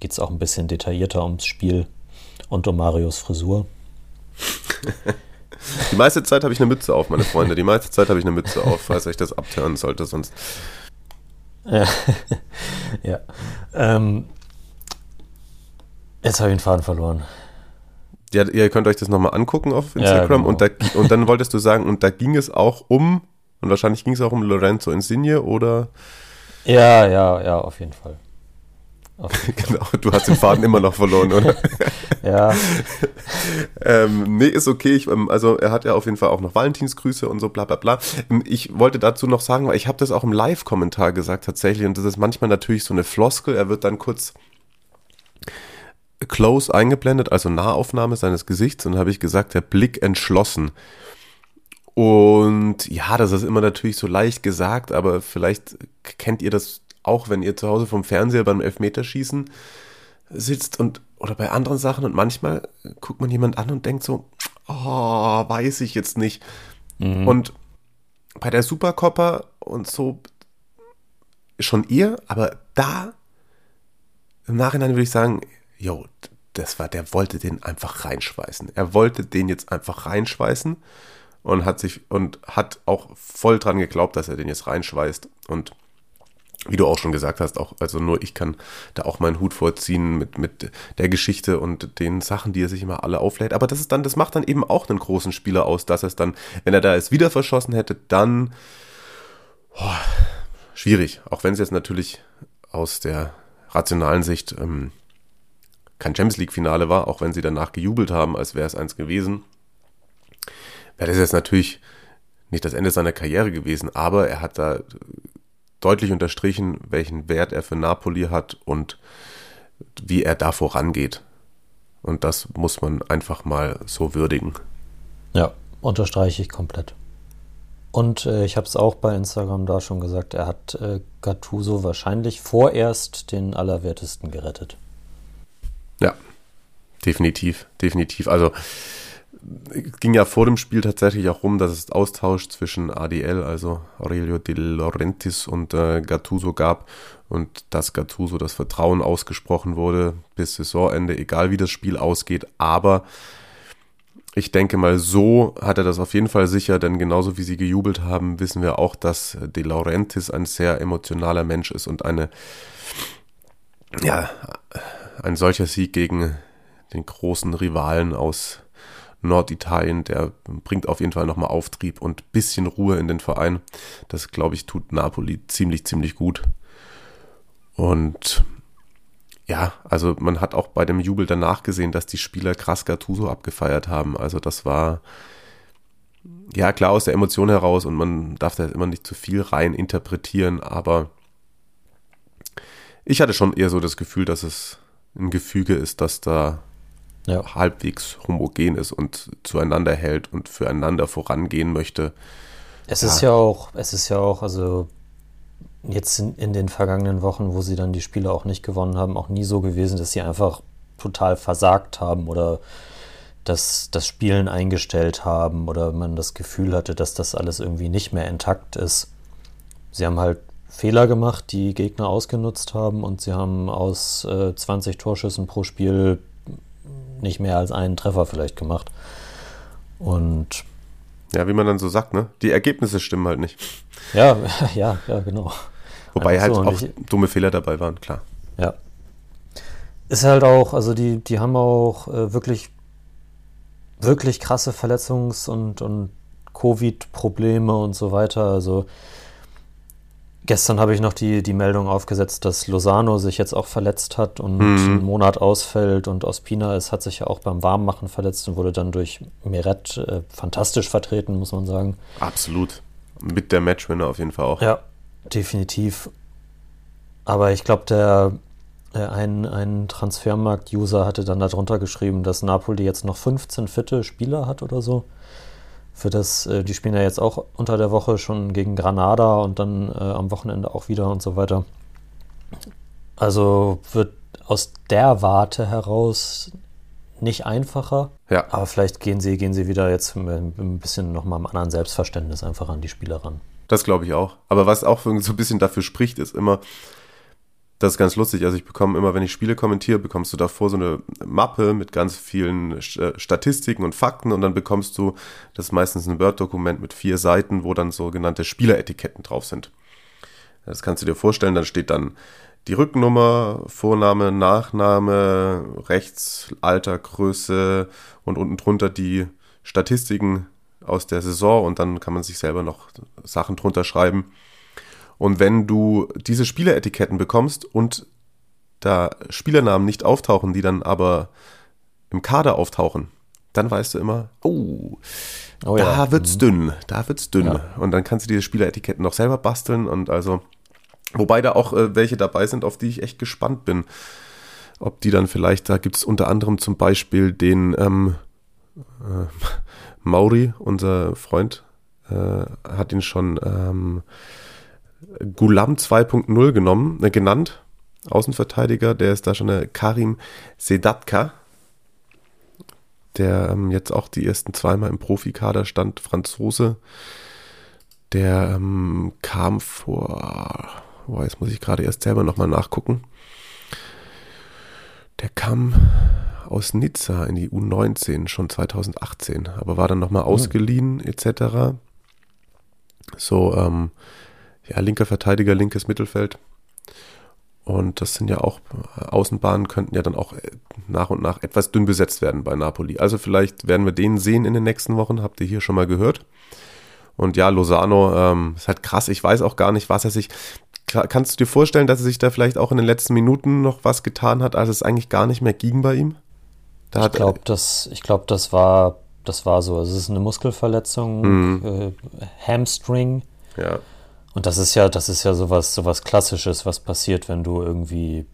geht es auch ein bisschen detaillierter ums Spiel und um Marios Frisur. (laughs) Die meiste Zeit habe ich eine Mütze auf, meine Freunde. Die meiste Zeit habe ich eine Mütze auf, falls euch das abtören sollte, sonst. ja. (laughs) Ähm, jetzt habe ich den Faden verloren. Ja, ihr könnt euch das nochmal angucken auf Instagram ja, genau. und, da, und dann wolltest du sagen, und da ging es auch um und wahrscheinlich ging es auch um Lorenzo Insigne oder? Ja, ja, ja, auf jeden Fall. Auf jeden (laughs) Fall. genau, du hast den Faden immer noch verloren, oder? (laughs) ja. ähm, nee, ist okay. Ich, ähm, also er hat ja auf jeden Fall auch noch Valentinsgrüße und so, bla bla bla. Ähm, ich wollte dazu noch sagen, weil ich habe das auch im Live-Kommentar gesagt tatsächlich und das ist manchmal natürlich so eine Floskel. Er wird dann kurz close eingeblendet, also Nahaufnahme seines Gesichts und habe ich gesagt, der Blick entschlossen. Und ja, das ist immer natürlich so leicht gesagt, aber vielleicht kennt ihr das auch, wenn ihr zu Hause vom Fernseher beim Elfmeterschießen sitzt und oder bei anderen Sachen und manchmal guckt man jemand an und denkt so, oh, weiß ich jetzt nicht. Mhm. Und bei der Supercopper und so schon ihr, aber da im Nachhinein würde ich sagen, jo, das war, der wollte den einfach reinschweißen. Er wollte den jetzt einfach reinschweißen und hat sich und hat auch voll dran geglaubt, dass er den jetzt reinschweißt. Und wie du auch schon gesagt hast, auch, also nur ich kann da auch meinen Hut vorziehen mit, mit der Geschichte und den Sachen, die er sich immer alle auflädt. Aber das ist dann, das macht dann eben auch einen großen Spieler aus, dass es dann, wenn er da es wieder verschossen hätte, dann oh, schwierig. Auch wenn es jetzt natürlich aus der rationalen Sicht ähm, kein Champions League-Finale war, auch wenn sie danach gejubelt haben, als wäre es eins gewesen wäre das jetzt natürlich nicht das Ende seiner Karriere gewesen, aber er hat da deutlich unterstrichen, welchen Wert er für Napoli hat und wie er da vorangeht. Und das muss man einfach mal so würdigen. Ja, unterstreiche ich komplett. Und äh, ich habe es auch bei Instagram da schon gesagt, er hat äh, Gattuso wahrscheinlich vorerst den Allerwertesten gerettet. Ja, definitiv, definitiv. Also ging ja vor dem Spiel tatsächlich auch rum, dass es Austausch zwischen ADL, also Aurelio De Laurentiis und äh, Gattuso gab und dass Gattuso das Vertrauen ausgesprochen wurde bis Saisonende, egal wie das Spiel ausgeht. Aber ich denke mal, so hat er das auf jeden Fall sicher, denn genauso wie sie gejubelt haben, wissen wir auch, dass De Laurentiis ein sehr emotionaler Mensch ist und eine, ja, ein solcher Sieg gegen den großen Rivalen aus Norditalien, der bringt auf jeden Fall nochmal Auftrieb und bisschen Ruhe in den Verein. Das, glaube ich, tut Napoli ziemlich, ziemlich gut. Und ja, also man hat auch bei dem Jubel danach gesehen, dass die Spieler krass Gattuso abgefeiert haben. Also das war ja klar aus der Emotion heraus und man darf da immer nicht zu viel rein interpretieren, aber ich hatte schon eher so das Gefühl, dass es ein Gefüge ist, dass da ja. halbwegs homogen ist und zueinander hält und füreinander vorangehen möchte. Es ja. ist ja auch, es ist ja auch, also jetzt in, in, den vergangenen Wochen, wo sie dann die Spiele auch nicht gewonnen haben, auch nie so gewesen, dass sie einfach total versagt haben oder dass das Spielen eingestellt haben oder man das Gefühl hatte, dass das alles irgendwie nicht mehr intakt ist. Sie haben halt Fehler gemacht, die Gegner ausgenutzt haben und sie haben aus äh, 20 Torschüssen pro Spiel nicht mehr als einen Treffer vielleicht gemacht. Und ja, wie man dann so sagt, ne? Die Ergebnisse stimmen halt nicht. Ja, (laughs) ja, ja, genau. Wobei halt so, auch ich, dumme Fehler dabei waren, klar. Ja. Ist halt auch, also die, die haben auch äh, wirklich, wirklich krasse Verletzungs- und, und Covid-Probleme und so weiter. Also Gestern habe ich noch die, die Meldung aufgesetzt, dass Lozano sich jetzt auch verletzt hat und mhm. einen Monat ausfällt und Ospina ist, hat sich ja auch beim Warmmachen verletzt und wurde dann durch Meret äh, fantastisch vertreten, muss man sagen. Absolut. Mit der Matchwinner auf jeden Fall auch. Ja, definitiv. Aber ich glaube, der äh, ein, ein Transfermarkt-User hatte dann darunter geschrieben, dass Napoli jetzt noch 15 fitte Spieler hat oder so für das, äh, die spielen ja jetzt auch unter der Woche schon gegen Granada und dann äh, am Wochenende auch wieder und so weiter. Also wird aus der Warte heraus nicht einfacher. Ja. Aber vielleicht gehen sie, gehen sie wieder jetzt ein bisschen nochmal im anderen Selbstverständnis einfach an die Spieler ran. Das glaube ich auch. Aber was auch so ein bisschen dafür spricht, ist immer, das ist ganz lustig. Also ich bekomme immer, wenn ich Spiele kommentiere, bekommst du davor so eine Mappe mit ganz vielen äh, Statistiken und Fakten und dann bekommst du, das ist meistens ein Word-Dokument mit vier Seiten, wo dann sogenannte Spieleretiketten drauf sind. Das kannst du dir vorstellen, dann steht dann die Rückennummer, Vorname, Nachname, rechts, Alter, Größe und unten drunter die Statistiken aus der Saison und dann kann man sich selber noch Sachen drunter schreiben. Und wenn du diese Spieleretiketten bekommst und da Spielernamen nicht auftauchen, die dann aber im Kader auftauchen, dann weißt du immer, oh, oh da ja. wird's mhm. dünn, da wird's dünn. Ja. Und dann kannst du diese Spieleretiketten noch selber basteln und also, wobei da auch äh, welche dabei sind, auf die ich echt gespannt bin. Ob die dann vielleicht, da gibt es unter anderem zum Beispiel den ähm, äh, (laughs) Mauri, unser Freund, äh, hat ihn schon ähm, Gulam 2.0 genommen, äh, genannt. Außenverteidiger, der ist da schon eine Karim Sedatka, der ähm, jetzt auch die ersten zweimal im Profikader stand, Franzose. Der ähm, kam vor, boah, jetzt muss ich gerade erst selber nochmal nachgucken. Der kam aus Nizza in die U19 schon 2018, aber war dann nochmal mhm. ausgeliehen etc. So, ähm, ja, linker Verteidiger, linkes Mittelfeld. Und das sind ja auch, Außenbahnen könnten ja dann auch äh, nach und nach etwas dünn besetzt werden bei Napoli. Also vielleicht werden wir den sehen in den nächsten Wochen, habt ihr hier schon mal gehört. Und ja, Lozano ähm, ist halt krass. Ich weiß auch gar nicht, was er sich. Kannst du dir vorstellen, dass er sich da vielleicht auch in den letzten Minuten noch was getan hat, als es eigentlich gar nicht mehr ging bei ihm? Da ich glaube, das, glaub, das, war, das war so. Also es ist eine Muskelverletzung, mhm. äh, Hamstring. Ja. Und das ist ja, das ist ja sowas, sowas Klassisches, was passiert, wenn du irgendwie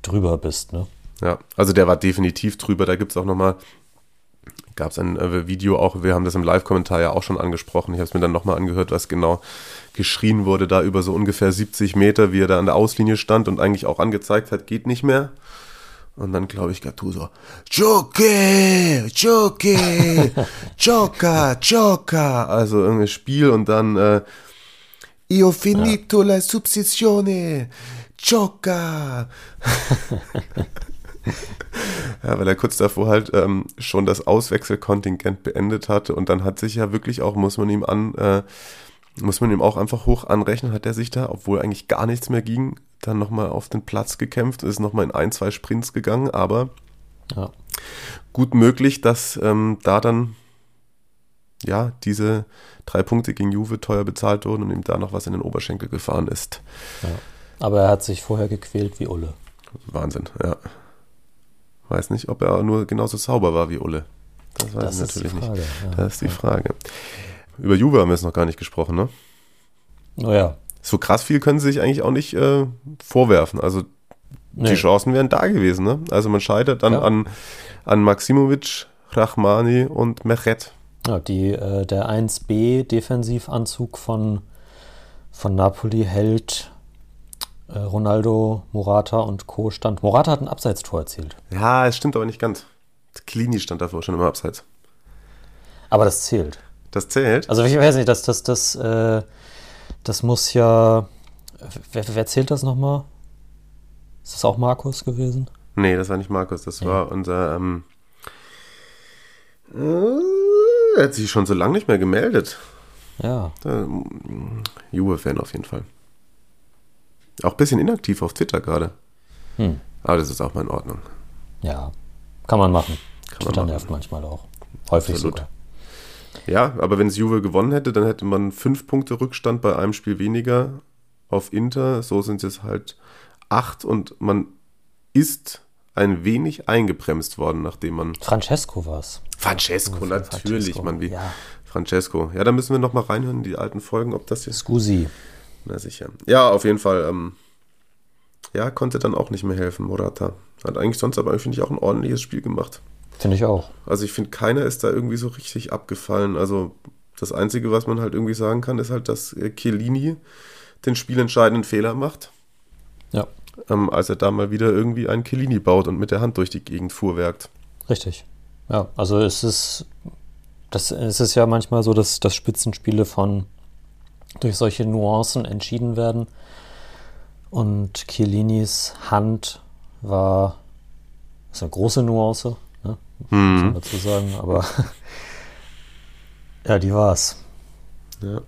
drüber bist, ne? Ja, also der war definitiv drüber. Da gibt es auch nochmal gab es ein äh, Video auch, wir haben das im Live-Kommentar ja auch schon angesprochen. Ich habe es mir dann nochmal angehört, was genau geschrien wurde, da über so ungefähr 70 Meter, wie er da an der Auslinie stand und eigentlich auch angezeigt hat, geht nicht mehr. Und dann glaube ich Gattuso, Joke, Joke, (laughs) Joker, Joker. Also irgendein Spiel und dann äh, Io finito ja. la subsizione, Joker. (laughs) ja, weil er kurz davor halt ähm, schon das Auswechselkontingent beendet hatte und dann hat sich ja wirklich auch, muss man ihm an, äh, muss man ihm auch einfach hoch anrechnen, hat er sich da, obwohl eigentlich gar nichts mehr ging, dann nochmal auf den Platz gekämpft, ist nochmal in ein, zwei Sprints gegangen, aber ja. gut möglich, dass ähm, da dann ja diese drei Punkte gegen Juve teuer bezahlt wurden und ihm da noch was in den Oberschenkel gefahren ist. Ja. Aber er hat sich vorher gequält wie Ulle. Wahnsinn, ja. Weiß nicht, ob er nur genauso sauber war wie Ulle. Das weiß das ich natürlich nicht. Ja. Das ist die Frage. Über Juve haben wir jetzt noch gar nicht gesprochen, ne? Oh ja. So krass viel können sie sich eigentlich auch nicht äh, vorwerfen. Also nee. die Chancen wären da gewesen, ne? Also man scheitert dann ja. an, an Maximovic, Rachmani und Mechet. Ja, die, äh, der 1B-Defensivanzug von, von Napoli hält äh, Ronaldo, Morata und Co. stand. Morata hat ein Abseitstor erzielt. Ja, es stimmt aber nicht ganz. Klini stand davor schon im Abseits. Aber das zählt. Das zählt? Also ich weiß nicht, das, das, das, äh, das muss ja. Wer, wer zählt das nochmal? Ist das auch Markus gewesen? Nee, das war nicht Markus, das ja. war unser. Ähm, äh, er hat sich schon so lange nicht mehr gemeldet. Ja. Juve-Fan auf jeden Fall. Auch ein bisschen inaktiv auf Twitter gerade. Hm. Aber das ist auch mal in Ordnung. Ja, kann man machen. Kann Twitter man machen. nervt manchmal auch. Häufig Absolut. sogar. Ja, aber wenn es Juve gewonnen hätte, dann hätte man fünf Punkte Rückstand bei einem Spiel weniger auf Inter. So sind es halt acht und man ist ein wenig eingebremst worden, nachdem man. Francesco war es. Francesco, natürlich, Francesco. man wie. Ja. Francesco. Ja, da müssen wir nochmal reinhören in die alten Folgen, ob das jetzt. Scusi. Na sicher. Ja, auf jeden Fall. Ähm, ja, konnte dann auch nicht mehr helfen, Morata. Hat eigentlich sonst aber, finde ich, auch ein ordentliches Spiel gemacht. Finde ich auch. Also ich finde, keiner ist da irgendwie so richtig abgefallen. Also das Einzige, was man halt irgendwie sagen kann, ist halt, dass äh, Chiellini den spielentscheidenden Fehler macht. Ja. Ähm, als er da mal wieder irgendwie einen Chiellini baut und mit der Hand durch die Gegend fuhrwerkt. Richtig. Ja, also es ist, das, es ist ja manchmal so, dass, dass Spitzenspiele von durch solche Nuancen entschieden werden. Und Chiellinis Hand war ist eine große Nuance, ne? hm. muss man dazu sagen, aber (laughs) ja, die war's. Ja.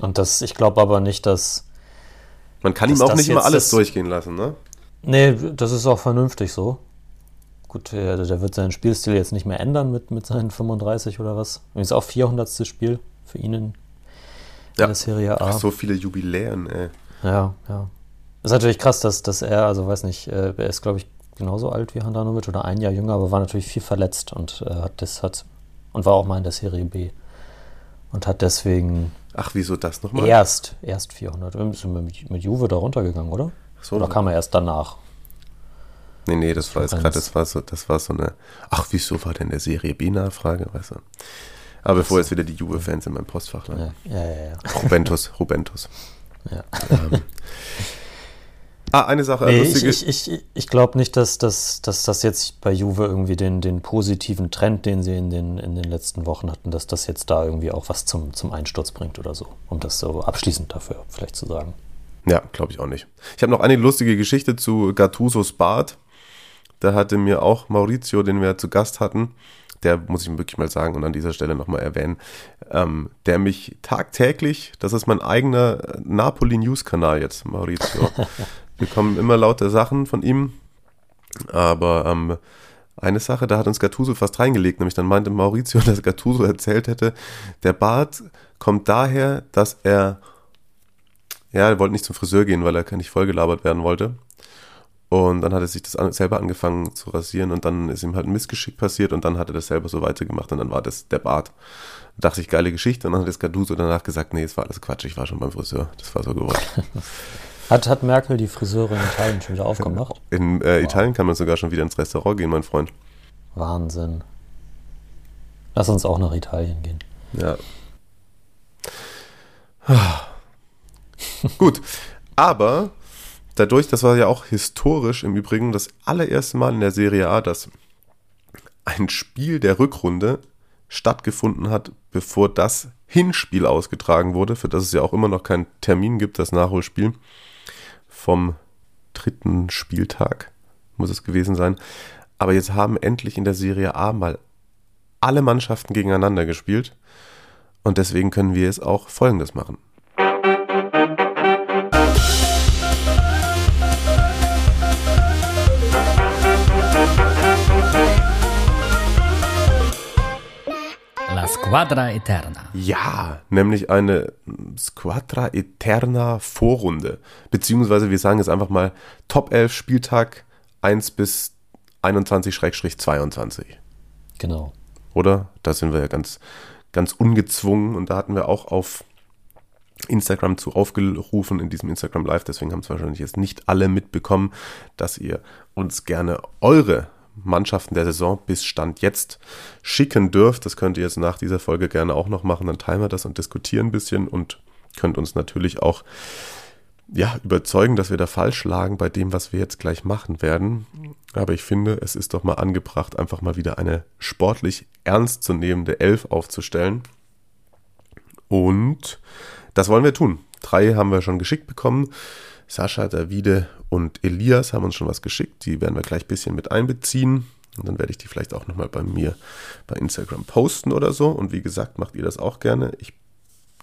Und das, ich glaube aber nicht, dass. Man kann ihm auch nicht immer alles durchgehen lassen, ne? Nee, das ist auch vernünftig so. Gut, der, der wird seinen Spielstil jetzt nicht mehr ändern mit, mit seinen 35 oder was. Übrigens auch 400. Spiel für ihn in ja. der Serie A. Ach, so viele Jubiläen, ey. Ja, ja. Ist natürlich krass, dass, dass er, also weiß nicht, äh, er ist, glaube ich, genauso alt wie Handanovic oder ein Jahr jünger, aber war natürlich viel verletzt und äh, hat das hat und war auch mal in der Serie B und hat deswegen. Ach, wieso das nochmal? Erst, erst 400. Ist mit, mit Juve da runtergegangen, oder? So. Oder kam er erst danach? Nee, nee, das war jetzt gerade, das war so, das war so eine. Ach, wieso war denn der Serie B-Nachfrage, weißt du? Aber bevor jetzt wieder die Juve-Fans in meinem Postfach landen. Ja, ja, ja. ja. Rubentus, Rubentus. Ja. Ähm. (laughs) Ah, eine Sache. Nee, ich ich, ich, ich glaube nicht, dass, dass, dass das jetzt bei Juve irgendwie den, den positiven Trend, den sie in den, in den letzten Wochen hatten, dass das jetzt da irgendwie auch was zum, zum Einsturz bringt oder so. Um das so abschließend dafür vielleicht zu sagen. Ja, glaube ich auch nicht. Ich habe noch eine lustige Geschichte zu Gattusos Bart. Da hatte mir auch Maurizio, den wir zu Gast hatten, der muss ich wirklich mal sagen und an dieser Stelle nochmal erwähnen, ähm, der mich tagtäglich, das ist mein eigener Napoli-News-Kanal jetzt, Maurizio. (laughs) Wir bekommen immer lauter Sachen von ihm, aber ähm, eine Sache, da hat uns Gattuso fast reingelegt, nämlich dann meinte Maurizio, (laughs) dass Gattuso erzählt hätte, der Bart kommt daher, dass er, ja, er wollte nicht zum Friseur gehen, weil er nicht vollgelabert werden wollte. Und dann hat er sich das selber angefangen zu rasieren und dann ist ihm halt ein Missgeschick passiert und dann hat er das selber so weitergemacht und dann war das der Bart. Da dachte ich, geile Geschichte und dann hat das Caduso danach gesagt, nee, es war alles Quatsch, ich war schon beim Friseur. Das war so gewollt. (laughs) hat, hat Merkel die Friseure in Italien schon wieder aufgemacht? In äh, wow. Italien kann man sogar schon wieder ins Restaurant gehen, mein Freund. Wahnsinn. Lass uns auch nach Italien gehen. Ja. Gut, aber dadurch, das war ja auch historisch im Übrigen das allererste Mal in der Serie A, dass ein Spiel der Rückrunde stattgefunden hat, bevor das Hinspiel ausgetragen wurde, für das es ja auch immer noch keinen Termin gibt, das Nachholspiel vom dritten Spieltag muss es gewesen sein. Aber jetzt haben endlich in der Serie A mal alle Mannschaften gegeneinander gespielt und deswegen können wir jetzt auch Folgendes machen. Squadra Eterna. Ja, nämlich eine Squadra Eterna Vorrunde. Beziehungsweise wir sagen jetzt einfach mal Top 11 Spieltag 1 bis 21-22. Genau. Oder? Da sind wir ja ganz, ganz ungezwungen und da hatten wir auch auf Instagram zu aufgerufen in diesem Instagram Live. Deswegen haben es wahrscheinlich jetzt nicht alle mitbekommen, dass ihr uns gerne eure Mannschaften der Saison bis Stand jetzt schicken dürft. Das könnt ihr jetzt nach dieser Folge gerne auch noch machen. Dann teilen wir das und diskutieren ein bisschen und könnt uns natürlich auch ja, überzeugen, dass wir da falsch lagen bei dem, was wir jetzt gleich machen werden. Aber ich finde, es ist doch mal angebracht, einfach mal wieder eine sportlich ernstzunehmende Elf aufzustellen. Und das wollen wir tun. Drei haben wir schon geschickt bekommen. Sascha, Davide und Elias haben uns schon was geschickt. Die werden wir gleich ein bisschen mit einbeziehen. Und dann werde ich die vielleicht auch nochmal bei mir bei Instagram posten oder so. Und wie gesagt, macht ihr das auch gerne. Ich,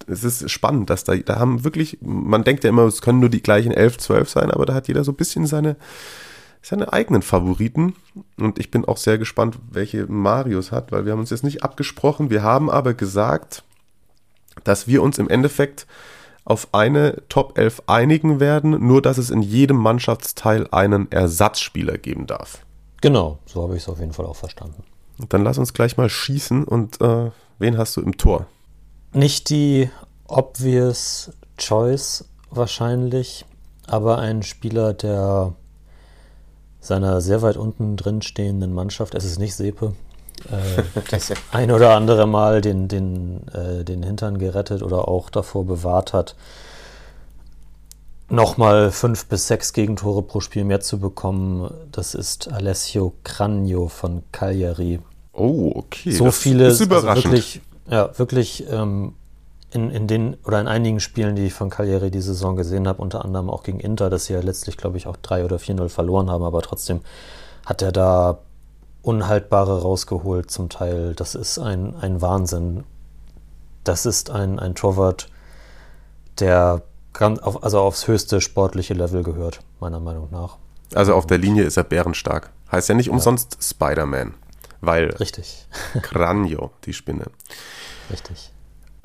es ist spannend, dass da, da haben wirklich, man denkt ja immer, es können nur die gleichen 11, 12 sein, aber da hat jeder so ein bisschen seine, seine eigenen Favoriten. Und ich bin auch sehr gespannt, welche Marius hat, weil wir haben uns jetzt nicht abgesprochen. Wir haben aber gesagt, dass wir uns im Endeffekt auf eine Top 11 einigen werden, nur dass es in jedem Mannschaftsteil einen Ersatzspieler geben darf. Genau, so habe ich es auf jeden Fall auch verstanden. Dann lass uns gleich mal schießen und äh, wen hast du im Tor? Nicht die obvious choice wahrscheinlich, aber ein Spieler, der seiner sehr weit unten drin stehenden Mannschaft, es ist nicht Sepe, äh, das ein oder andere Mal den, den, äh, den Hintern gerettet oder auch davor bewahrt hat, nochmal fünf bis sechs Gegentore pro Spiel mehr zu bekommen. Das ist Alessio Cranio von Cagliari. Oh, okay. So das viele, ist überraschend. Also wirklich, ja, wirklich ähm, in, in den oder in einigen Spielen, die ich von Cagliari die Saison gesehen habe, unter anderem auch gegen Inter, dass sie ja letztlich, glaube ich, auch 3 oder 4-0 verloren haben, aber trotzdem hat er da Unhaltbare rausgeholt zum Teil. Das ist ein, ein Wahnsinn. Das ist ein, ein Torwart, der ganz auf, also aufs höchste sportliche Level gehört, meiner Meinung nach. Also auf der Linie ist er bärenstark. Heißt ja nicht umsonst Spider-Man, weil Richtig, (laughs) Cranio, die Spinne. richtig.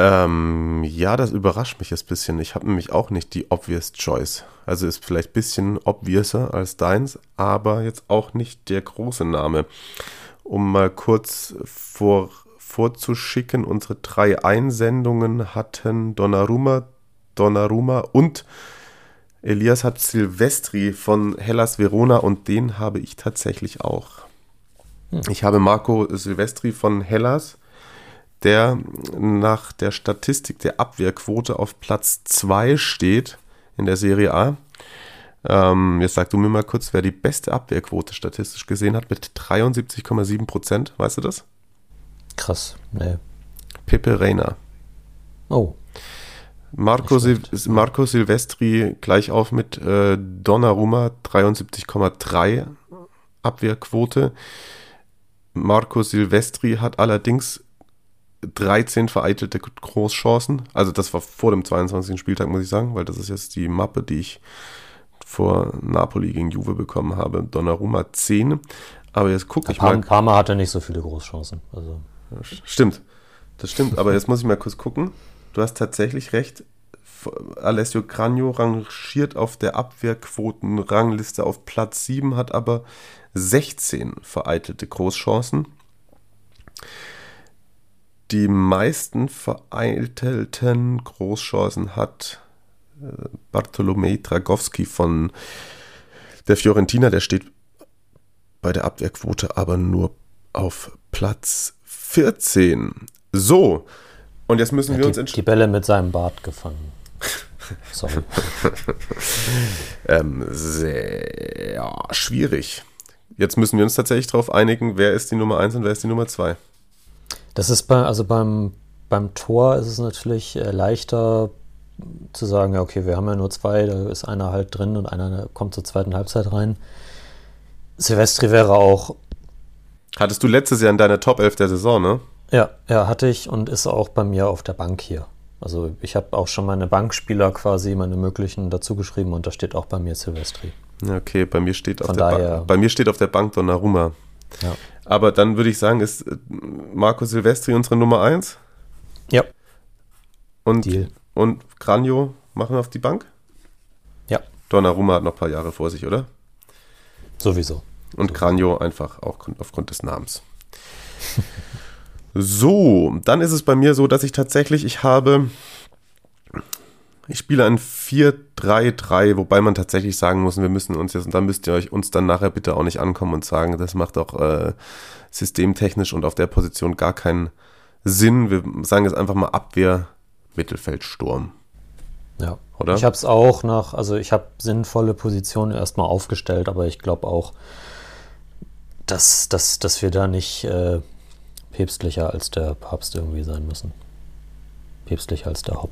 Ähm, ja, das überrascht mich jetzt ein bisschen. Ich habe nämlich auch nicht die obvious choice. Also ist vielleicht ein bisschen obviouser als deins, aber jetzt auch nicht der große Name. Um mal kurz vor, vorzuschicken, unsere drei Einsendungen hatten Donnarumma, Donnarumma und Elias hat Silvestri von Hellas Verona und den habe ich tatsächlich auch. Ich habe Marco Silvestri von Hellas der nach der Statistik der Abwehrquote auf Platz 2 steht in der Serie A. Ähm, jetzt sag du mir mal kurz, wer die beste Abwehrquote statistisch gesehen hat mit 73,7 Prozent. Weißt du das? Krass. Nee. Pepe Reina. Oh, Marco, Sil Marco Silvestri gleich auf mit äh, Donnarumma 73,3 Abwehrquote. Marco Silvestri hat allerdings 13 vereitelte Großchancen. Also das war vor dem 22. Spieltag, muss ich sagen, weil das ist jetzt die Mappe, die ich vor Napoli gegen Juve bekommen habe. Donnarumma 10. Aber jetzt gucke ich Parma, mal. Parma hatte nicht so viele Großchancen. Also, Stimmt, das stimmt. Aber jetzt muss ich mal kurz gucken. Du hast tatsächlich recht. Alessio Cranio rangiert auf der Abwehrquotenrangliste auf Platz 7, hat aber 16 vereitelte Großchancen. Die meisten vereitelten Großchancen hat äh, Bartolomei Dragowski von der Fiorentina. Der steht bei der Abwehrquote aber nur auf Platz 14. So, und jetzt müssen wir die, uns die entscheiden. Bälle mit seinem Bart gefangen. (laughs) Sorry. (laughs) Ähm, sehr schwierig. Jetzt müssen wir uns tatsächlich darauf einigen, wer ist die Nummer 1 und wer ist die Nummer 2. Das ist bei, also beim, beim Tor ist es natürlich äh, leichter zu sagen, ja, okay, wir haben ja nur zwei, da ist einer halt drin und einer kommt zur zweiten Halbzeit rein. Silvestri wäre auch, Hattest du letztes Jahr in deiner Top 11 der Saison, ne? ja, ja, hatte ich und ist auch bei mir auf der Bank hier. Also ich habe auch schon meine Bankspieler quasi, meine möglichen dazu geschrieben und da steht auch bei mir Silvestri. Okay, bei mir steht auf Von der daher- Bank, bei mir steht auf der Bank Donnarumma. Ja. Aber dann würde ich sagen, ist äh, Marco Silvestri unsere Nummer 1 Ja, und, Deal. und Granio machen wir auf die Bank? ja, Donnarumma hat noch ein paar Jahre vor sich, oder? sowieso. Und Granio einfach auch aufgrund des Namens. (laughs) So, dann ist es bei mir so, dass ich tatsächlich, ich habe, ich spiele ein 4-3-3, wobei man tatsächlich sagen muss, wir müssen uns jetzt, und da müsst ihr euch uns dann nachher bitte auch nicht ankommen und sagen, das macht auch äh, systemtechnisch und auf der Position gar keinen Sinn. Wir sagen jetzt einfach mal Abwehr, Mittelfeld, Sturm. Ja. Oder? Ich habe es auch nach, also ich habe sinnvolle Positionen erstmal aufgestellt, aber ich glaube auch, dass, dass, dass wir da nicht äh, päpstlicher als der Papst irgendwie sein müssen. Päpstlicher als der Hopp.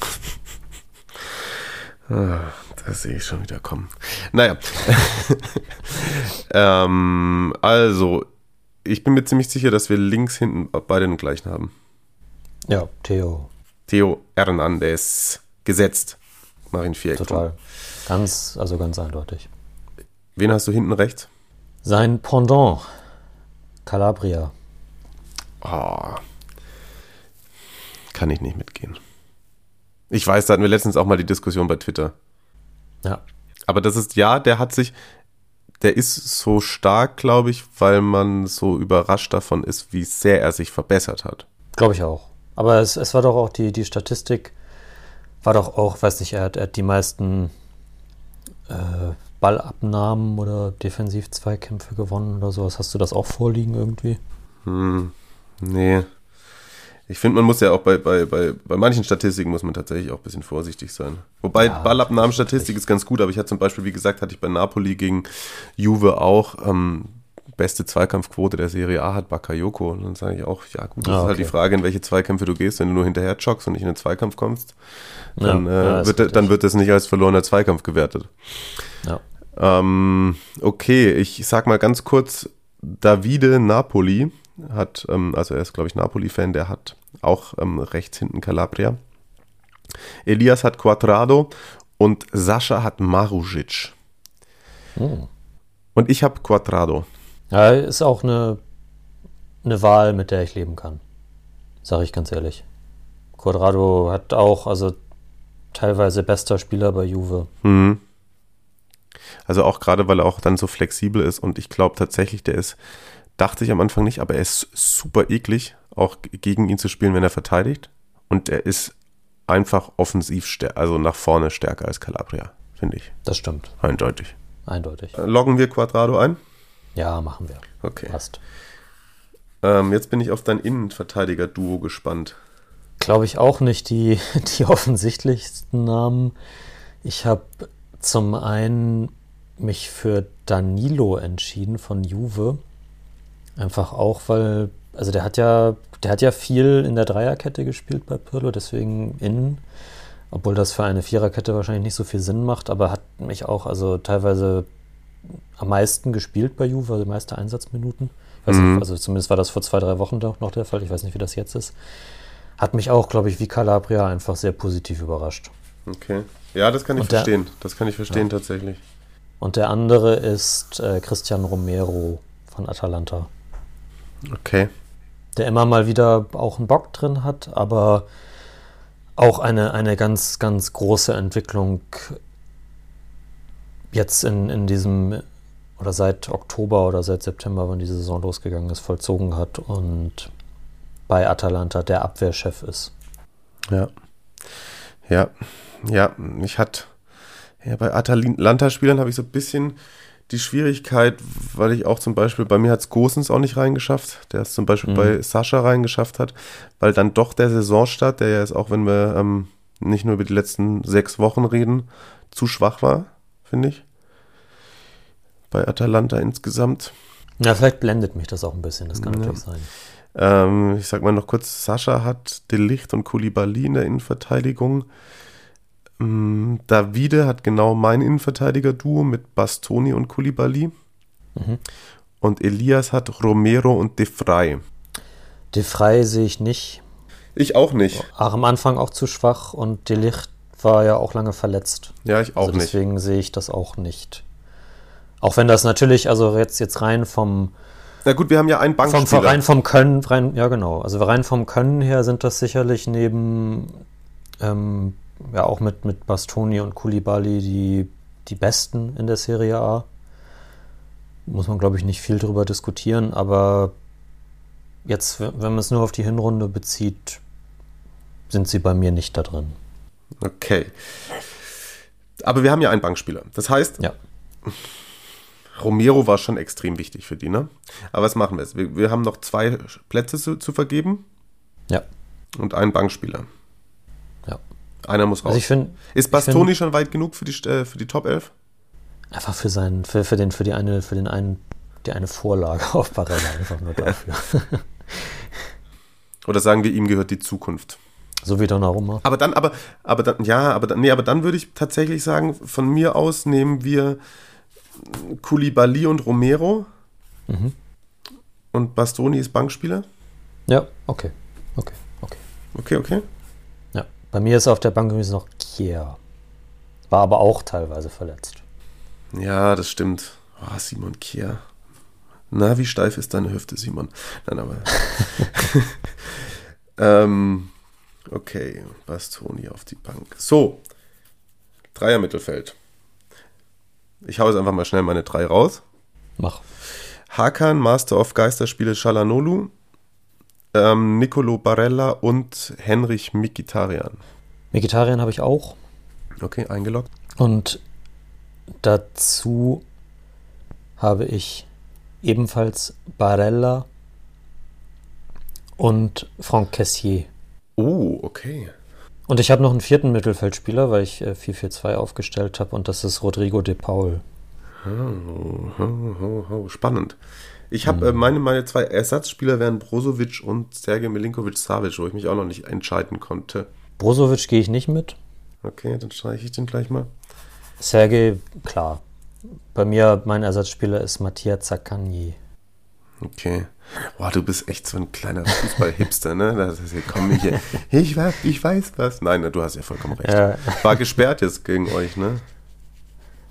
(laughs) Das sehe ich schon wieder kommen. Naja. (laughs) ähm, also, ich bin mir ziemlich sicher, dass wir links hinten beide den gleichen haben. Ja, Theo, Theo Hernandez gesetzt. Marin Viereck. total. Ganz, also ganz eindeutig. Wen hast du hinten rechts? Sein Pendant, Calabria. Oh, kann ich nicht mitgehen. Ich weiß, da hatten wir letztens auch mal die Diskussion bei Twitter. Ja, Aber das ist, ja, der hat sich, der ist so stark, glaube ich, weil man so überrascht davon ist, wie sehr er sich verbessert hat. glaube ich auch. Aber es, es war doch auch die, die Statistik, war doch auch, weiß nicht, er hat, er hat die meisten äh, Ballabnahmen oder Defensiv-Zweikämpfe gewonnen oder sowas. Hast du das auch vorliegen irgendwie? Hm, nee. Ich finde, man muss ja auch bei, bei, bei, bei manchen Statistiken muss man tatsächlich auch ein bisschen vorsichtig sein. Wobei Ja, Ballabnahmenstatistik ist ganz gut, aber ich hatte zum Beispiel, wie gesagt, hatte ich bei Napoli gegen Juve auch ähm, beste Zweikampfquote der Serie A hat Bakayoko. Und dann sage ich auch, ja gut, das Ah, ist halt die okay. Frage, in welche Zweikämpfe du gehst. Wenn du nur hinterher joggst und nicht in den Zweikampf kommst, dann, Ja, ja, äh, wird, richtig. dann wird das nicht als verlorener Zweikampf gewertet. Ja. Ähm, okay, ich sag mal ganz kurz, Davide Napoli hat, ähm, also er ist, glaube ich, Napoli-Fan, der hat auch ähm, rechts hinten Calabria. Elias hat Quadrado und Sascha hat Marusic. Hm. Und ich habe Quadrado. Ja, ist auch eine, eine Wahl, mit der ich leben kann. Sage ich ganz ehrlich. Quadrado hat auch, also teilweise bester Spieler bei Juve. Mhm. Also auch gerade, weil er auch dann so flexibel ist und ich glaube tatsächlich, der ist, dachte ich am Anfang nicht, aber er ist super eklig, auch gegen ihn zu spielen, wenn er verteidigt. Und er ist einfach offensiv, also nach vorne stärker als Calabria, finde ich. Das stimmt. Eindeutig. Eindeutig. Äh, Loggen wir Quadrado ein? Ja, machen wir. Okay. Passt. Ähm, jetzt bin ich auf dein Innenverteidiger-Duo gespannt. Glaube ich auch nicht die, (laughs) die offensichtlichsten Namen. Ich habe zum einen mich für Danilo entschieden von Juve. Einfach auch, weil, also der hat ja, der hat ja viel in der Dreierkette gespielt bei Pirlo, deswegen innen. Obwohl das für eine Viererkette wahrscheinlich nicht so viel Sinn macht, aber hat mich auch also teilweise am meisten gespielt bei Juve, also die meiste Einsatzminuten. Mhm. nicht, also zumindest war das vor zwei, drei Wochen doch noch der Fall. Ich weiß nicht, wie das jetzt ist. Hat mich auch, glaube ich, wie Calabria einfach sehr positiv überrascht. Okay. Ja, das kann ich Und der- verstehen. Das kann ich verstehen tatsächlich. Und der andere ist äh, Christian Romero von Atalanta, Okay. der immer mal wieder auch einen Bock drin hat, aber auch eine, eine ganz, ganz große Entwicklung jetzt in, in diesem oder seit Oktober oder seit September, wann die Saison losgegangen ist, vollzogen hat und bei Atalanta der Abwehrchef ist. Ja. Ja. Ja, ich hatte, ja, bei Atalanta-Spielern habe ich so ein bisschen die Schwierigkeit, weil ich auch zum Beispiel, bei mir hat es Gosens auch nicht reingeschafft, der es zum Beispiel Mhm. bei Sascha reingeschafft hat, weil dann doch der Saisonstart, der ja ist, auch wenn wir ähm, nicht nur über die letzten sechs Wochen reden, zu schwach war, finde ich. Bei Atalanta insgesamt. Ja, vielleicht blendet mich das auch ein bisschen, das kann Ja. natürlich sein. Ähm, ich sag mal noch kurz, Sascha hat Delicht und Koulibaly in der Innenverteidigung. Ähm, Davide hat genau mein Innenverteidiger-Duo mit Bastoni und Koulibaly. Mhm. Und Elias hat Romero und De Frey. De Frey sehe ich nicht. Ich auch nicht. Auch am Anfang auch zu schwach und De Licht war ja auch lange verletzt. Ja, ich auch also nicht. deswegen sehe ich das auch nicht. Auch wenn das natürlich, also jetzt, jetzt rein vom, Na gut, wir haben ja einen vom, Bankspieler. rein vom Können, rein, ja genau, also rein vom Können her sind das sicherlich neben, ähm, ja auch mit, mit Bastoni und Koulibaly die, die Besten in der Serie A. Muss man, glaube ich, nicht viel drüber diskutieren, aber jetzt, wenn man es nur auf die Hinrunde bezieht, sind sie bei mir nicht da drin. Okay. Aber wir haben ja einen Bankspieler. Das heißt, Ja. Romero war schon extrem wichtig für die, ne? Aber was machen wir jetzt? Wir, wir haben noch zwei Plätze zu, zu vergeben Ja. und einen Bankspieler. Einer muss raus. Also ich finde, Ist Bastoni schon weit genug für die, äh, für die Top 11? Einfach für seinen, für, für den, für die eine, für den einen, die eine Vorlage (laughs) auf Barella, einfach nur dafür. (laughs) Oder sagen wir, ihm gehört die Zukunft? so wie Donnarumma. Aber dann, aber, aber dann, ja, aber dann, nee, aber dann würde ich tatsächlich sagen, von mir aus nehmen wir Koulibaly und Romero Mhm. und Bastoni ist Bankspieler. Ja, okay. Okay, okay. Okay, okay. Bei mir ist auf der Bank übrigens noch Kier. War aber auch teilweise verletzt. Ja, das stimmt. Oh, Simon Kier. Na, wie steif ist deine Hüfte, Simon? Nein, aber. (laughs) ähm, okay, Bastoni auf die Bank. So, Dreier Mittelfeld. Ich hau jetzt einfach mal schnell meine drei raus. Mach. Hakan, Master of Geisterspiele Shalanolu, ähm, Nicolo Barella und Henrich Mikitarian. Vegetarier habe ich auch. Okay, eingeloggt. Und dazu habe ich ebenfalls Barella und Franck Cassier. Oh, okay. Und ich habe noch einen vierten Mittelfeldspieler, weil ich äh, 4-4-2 aufgestellt habe und das ist Rodrigo de Paul. Oh, oh, oh, oh, spannend. Ich habe äh, meine, meine zwei Ersatzspieler wären Brozovic und Sergej Milinkovic-Savic, wo ich mich auch noch nicht entscheiden konnte. Brozovic gehe ich nicht mit. Okay, dann streiche ich den gleich mal. Sergej, klar. Bei mir, mein Ersatzspieler ist Mattia Zaccagni. Okay. Boah, du bist echt so ein kleiner Fußball-Hipster, ne? Das ist, komm hier. Ich, weiß- ich weiß was. Nein, du hast ja vollkommen recht. Ja. War gesperrt jetzt gegen euch, ne?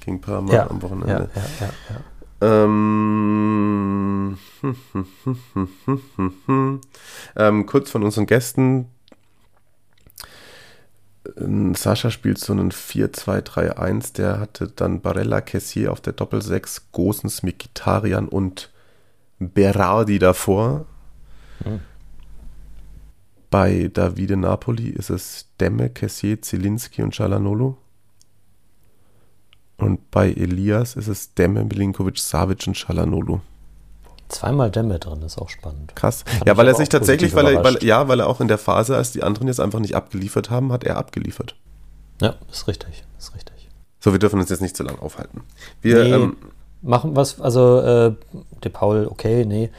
Gegen Parma Ja, am ja, Wochenende. ja, ja, ja. Ähm, (laughs) ähm, kurz von unseren Gästen. Ähm, Sascha spielt so einen 4-2-3-1. Der hatte dann Barella Kessier auf der Doppel-6, Gosens, Mikitarian und Berardi davor. Bei Davide Napoli ist es Demme, Kessier, Zielinski und Cialanolo. Und bei Elias ist es Demme, Milinkovic, Savic und Cialanolo. Zweimal Demme drin, ist auch spannend. Krass. Ja, weil er sich tatsächlich, weil er, weil, ja, weil er auch in der Phase, als die anderen jetzt einfach nicht abgeliefert haben, hat er abgeliefert. Ja, ist richtig, ist richtig. So, wir dürfen uns jetzt nicht zu lange aufhalten. Wir, Nee. ähm, Machen was, also äh, De Paul, okay, nee.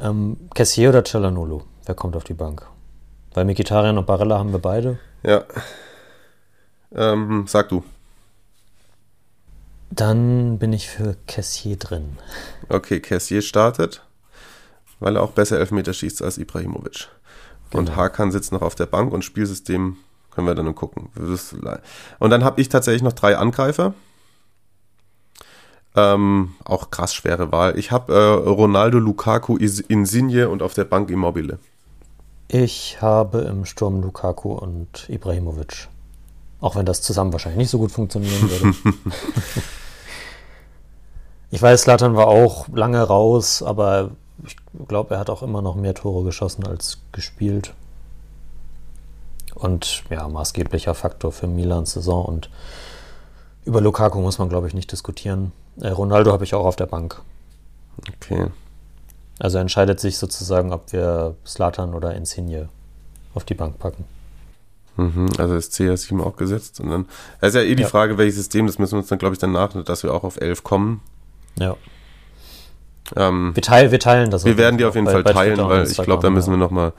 Ähm, Cassier oder Cialanolo? Wer kommt auf die Bank? Weil Mikitarian und Barella haben wir beide. ja. Ähm, sag du. Dann bin ich für Cassier drin. Okay, Kessier startet, weil er auch besser Elfmeter schießt als Ibrahimovic. Und Genau. Hakan sitzt noch auf der Bank und Spielsystem können wir dann noch gucken. Und dann habe ich tatsächlich noch drei Angreifer. Ähm, auch krass schwere Wahl. Ich habe äh, Ronaldo, Lukaku, Insigne und auf der Bank Immobile. Ich habe im Sturm Lukaku und Ibrahimovic. Auch wenn das zusammen wahrscheinlich nicht so gut funktionieren würde. (laughs) ich weiß, Latan war auch lange raus, aber ich glaube, er hat auch immer noch mehr Tore geschossen als gespielt. Und ja, maßgeblicher Faktor für Milans Saison. Und Über Lukaku muss man, glaube ich, nicht diskutieren. Äh, Ronaldo habe ich auch auf der Bank. Okay. Also entscheidet sich sozusagen, ob wir Slatan oder Insigne auf die Bank packen. Mhm, also ist CR7 auch gesetzt. Und dann, das ist ja eh die Ja. Frage, welches System, das müssen wir uns dann, glaube ich, danach, dass wir auch auf 11 kommen. Ja. Ähm, Wir, teil, wir teilen das. wir werden die auf jeden bei- Fall bei teilen, weil ich glaube, da müssen wir ja. nochmal.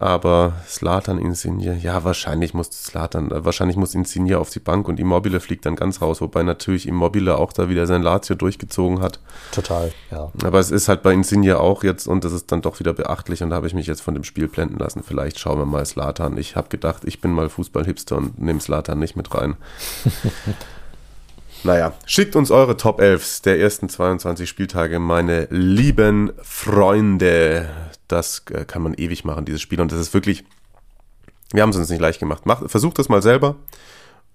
Aber Slatan Insigne, ja, wahrscheinlich muss Slatan, äh, wahrscheinlich muss Insigne auf die Bank und Immobile fliegt dann ganz raus, wobei natürlich Immobile auch da wieder sein Lazio durchgezogen hat. Total, ja. Aber es ist halt bei Insigne auch jetzt und das ist dann doch wieder beachtlich und da habe ich mich jetzt von dem Spiel blenden lassen. Vielleicht schauen wir mal Slatan. Ich habe gedacht, ich bin mal Fußballhipster und nehme Slatan nicht mit rein. (laughs) naja, schickt uns eure Top 11 der ersten 22 Spieltage, meine lieben Freunde. Das äh, kann man ewig machen, dieses Spiel. Und das ist wirklich, wir haben es uns nicht leicht gemacht. Macht, versucht das mal selber.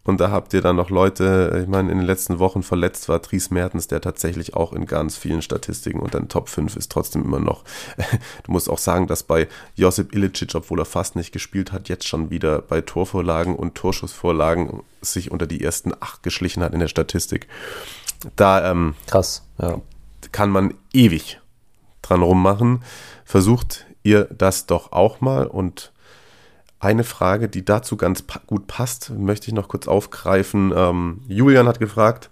Und da habt ihr dann noch Leute, ich meine, in den letzten Wochen verletzt war Dries Mertens, der tatsächlich auch in ganz vielen Statistiken und dann Top 5 ist trotzdem immer noch. (laughs) Du musst auch sagen, dass bei Josip Ilicic, obwohl er fast nicht gespielt hat, jetzt schon wieder bei Torvorlagen und Torschussvorlagen sich unter die ersten acht geschlichen hat in der Statistik. Da ähm, Krass, ja. kann man ewig dran rummachen. Versucht ihr das doch auch mal und eine Frage, die dazu ganz pa gut passt, möchte ich noch kurz aufgreifen. Ähm, Julian hat gefragt,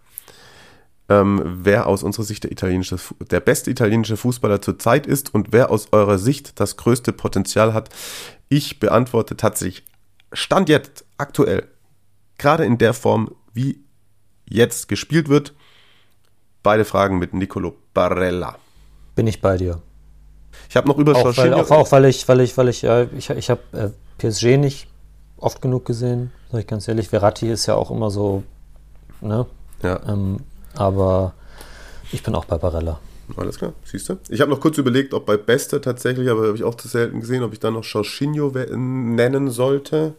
ähm, wer aus unserer Sicht der, italienische, der beste italienische Fußballer zurzeit ist und wer aus eurer Sicht das größte Potenzial hat. Ich beantworte tatsächlich, Stand jetzt, aktuell, gerade in der Form, wie jetzt gespielt wird, beide Fragen mit Nicolo Barella. Bin ich bei dir. Ich habe noch über Auch weil, auch, auch weil ich, weil ich, weil ich, ja, ich, ich habe äh, PSG nicht oft genug gesehen, sag ich ganz ehrlich. Verratti ist ja auch immer so, ne? Ja. Ähm, aber ich bin auch bei Barella. Alles klar, siehst du. Ich habe noch kurz überlegt, ob bei Beste tatsächlich, aber habe ich auch zu selten gesehen, ob ich da noch Jorginho nennen sollte.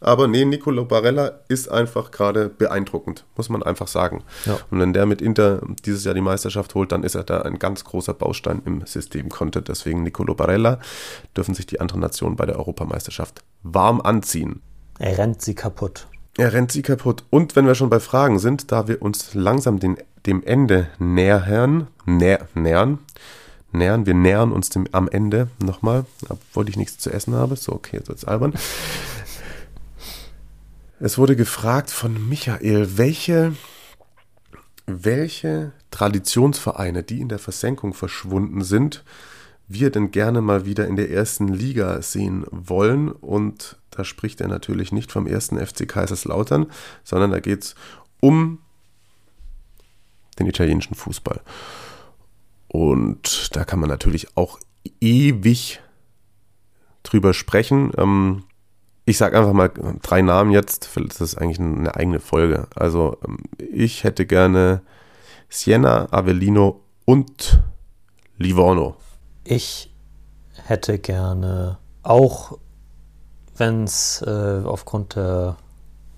Aber nee, Nicolo Barella ist einfach gerade beeindruckend, muss man einfach sagen. Ja. Und wenn der mit Inter dieses Jahr die Meisterschaft holt, dann ist er da ein ganz großer Baustein im System konnte. Deswegen Nicolo Barella dürfen sich die anderen Nationen bei der Europameisterschaft warm anziehen. Er rennt sie kaputt. Er rennt sie kaputt. Und wenn wir schon bei Fragen sind, da wir uns langsam den, dem Ende nähern, nä, nähern, nähern, wir nähern uns dem am Ende nochmal, obwohl ich nichts zu essen habe. So, okay, jetzt wird's albern. Es wurde gefragt von Michael, welche, welche Traditionsvereine, die in der Versenkung verschwunden sind, wir denn gerne mal wieder in der ersten Liga sehen wollen. Und da spricht er natürlich nicht vom ersten FC Kaiserslautern, sondern da geht es um den italienischen Fußball. Und da kann man natürlich auch ewig drüber sprechen. Ähm, ich sage einfach mal drei Namen jetzt, das ist eigentlich eine eigene Folge. Also ähm, ich hätte gerne Siena, Avellino und Livorno. Ich hätte gerne, auch wenn es äh, aufgrund der,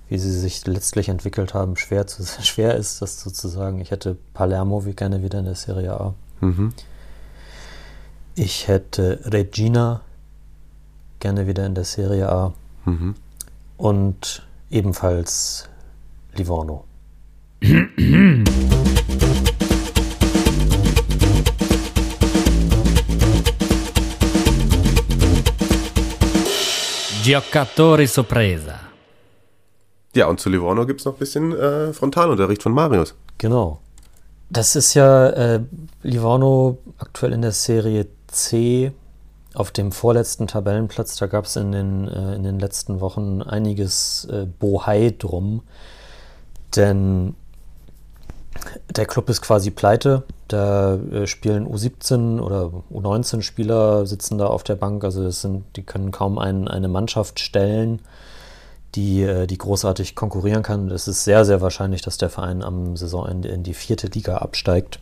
wie sie sich letztlich entwickelt haben, schwer, zu, (laughs) schwer ist, das sozusagen. Ich hätte Palermo wie gerne wieder in der Serie A. Mhm. Ich hätte Regina gerne wieder in der Serie A. Mhm. Und ebenfalls Livorno. Giocatori sorpresa. Ja, und zu Livorno gibt es noch ein bisschen äh, Frontalunterricht von Marius. Genau. Das ist ja äh, Livorno aktuell in der Serie C auf dem vorletzten Tabellenplatz. Da gab es in, den, äh, in den letzten Wochen einiges äh, Bohai drum. Denn der Club ist quasi pleite. Da äh, spielen U17 oder U19 Spieler sitzen da auf der Bank. Also das sind, die können kaum ein, eine Mannschaft stellen, die, äh, die großartig konkurrieren kann. Es ist sehr, sehr wahrscheinlich, dass der Verein am Saisonende in die vierte Liga absteigt.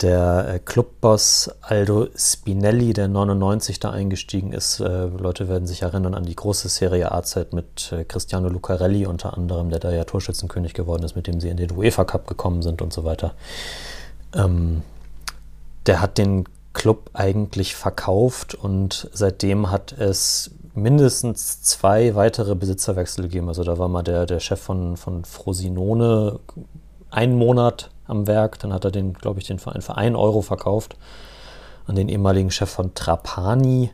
Der äh, Clubboss Aldo Spinelli, der 99 da eingestiegen ist, äh, Leute werden sich erinnern an die große Serie A-Zeit mit äh, Cristiano Lucarelli unter anderem, der da ja Torschützenkönig geworden ist, mit dem sie in den UEFA Cup gekommen sind und so weiter. Ähm, der hat den Club eigentlich verkauft und seitdem hat es mindestens zwei weitere Besitzerwechsel gegeben. Also da war mal der, der Chef von, von Frosinone einen Monat am Werk, dann hat er den, glaube ich, den Verein für einen Euro verkauft an den ehemaligen Chef von Trapani.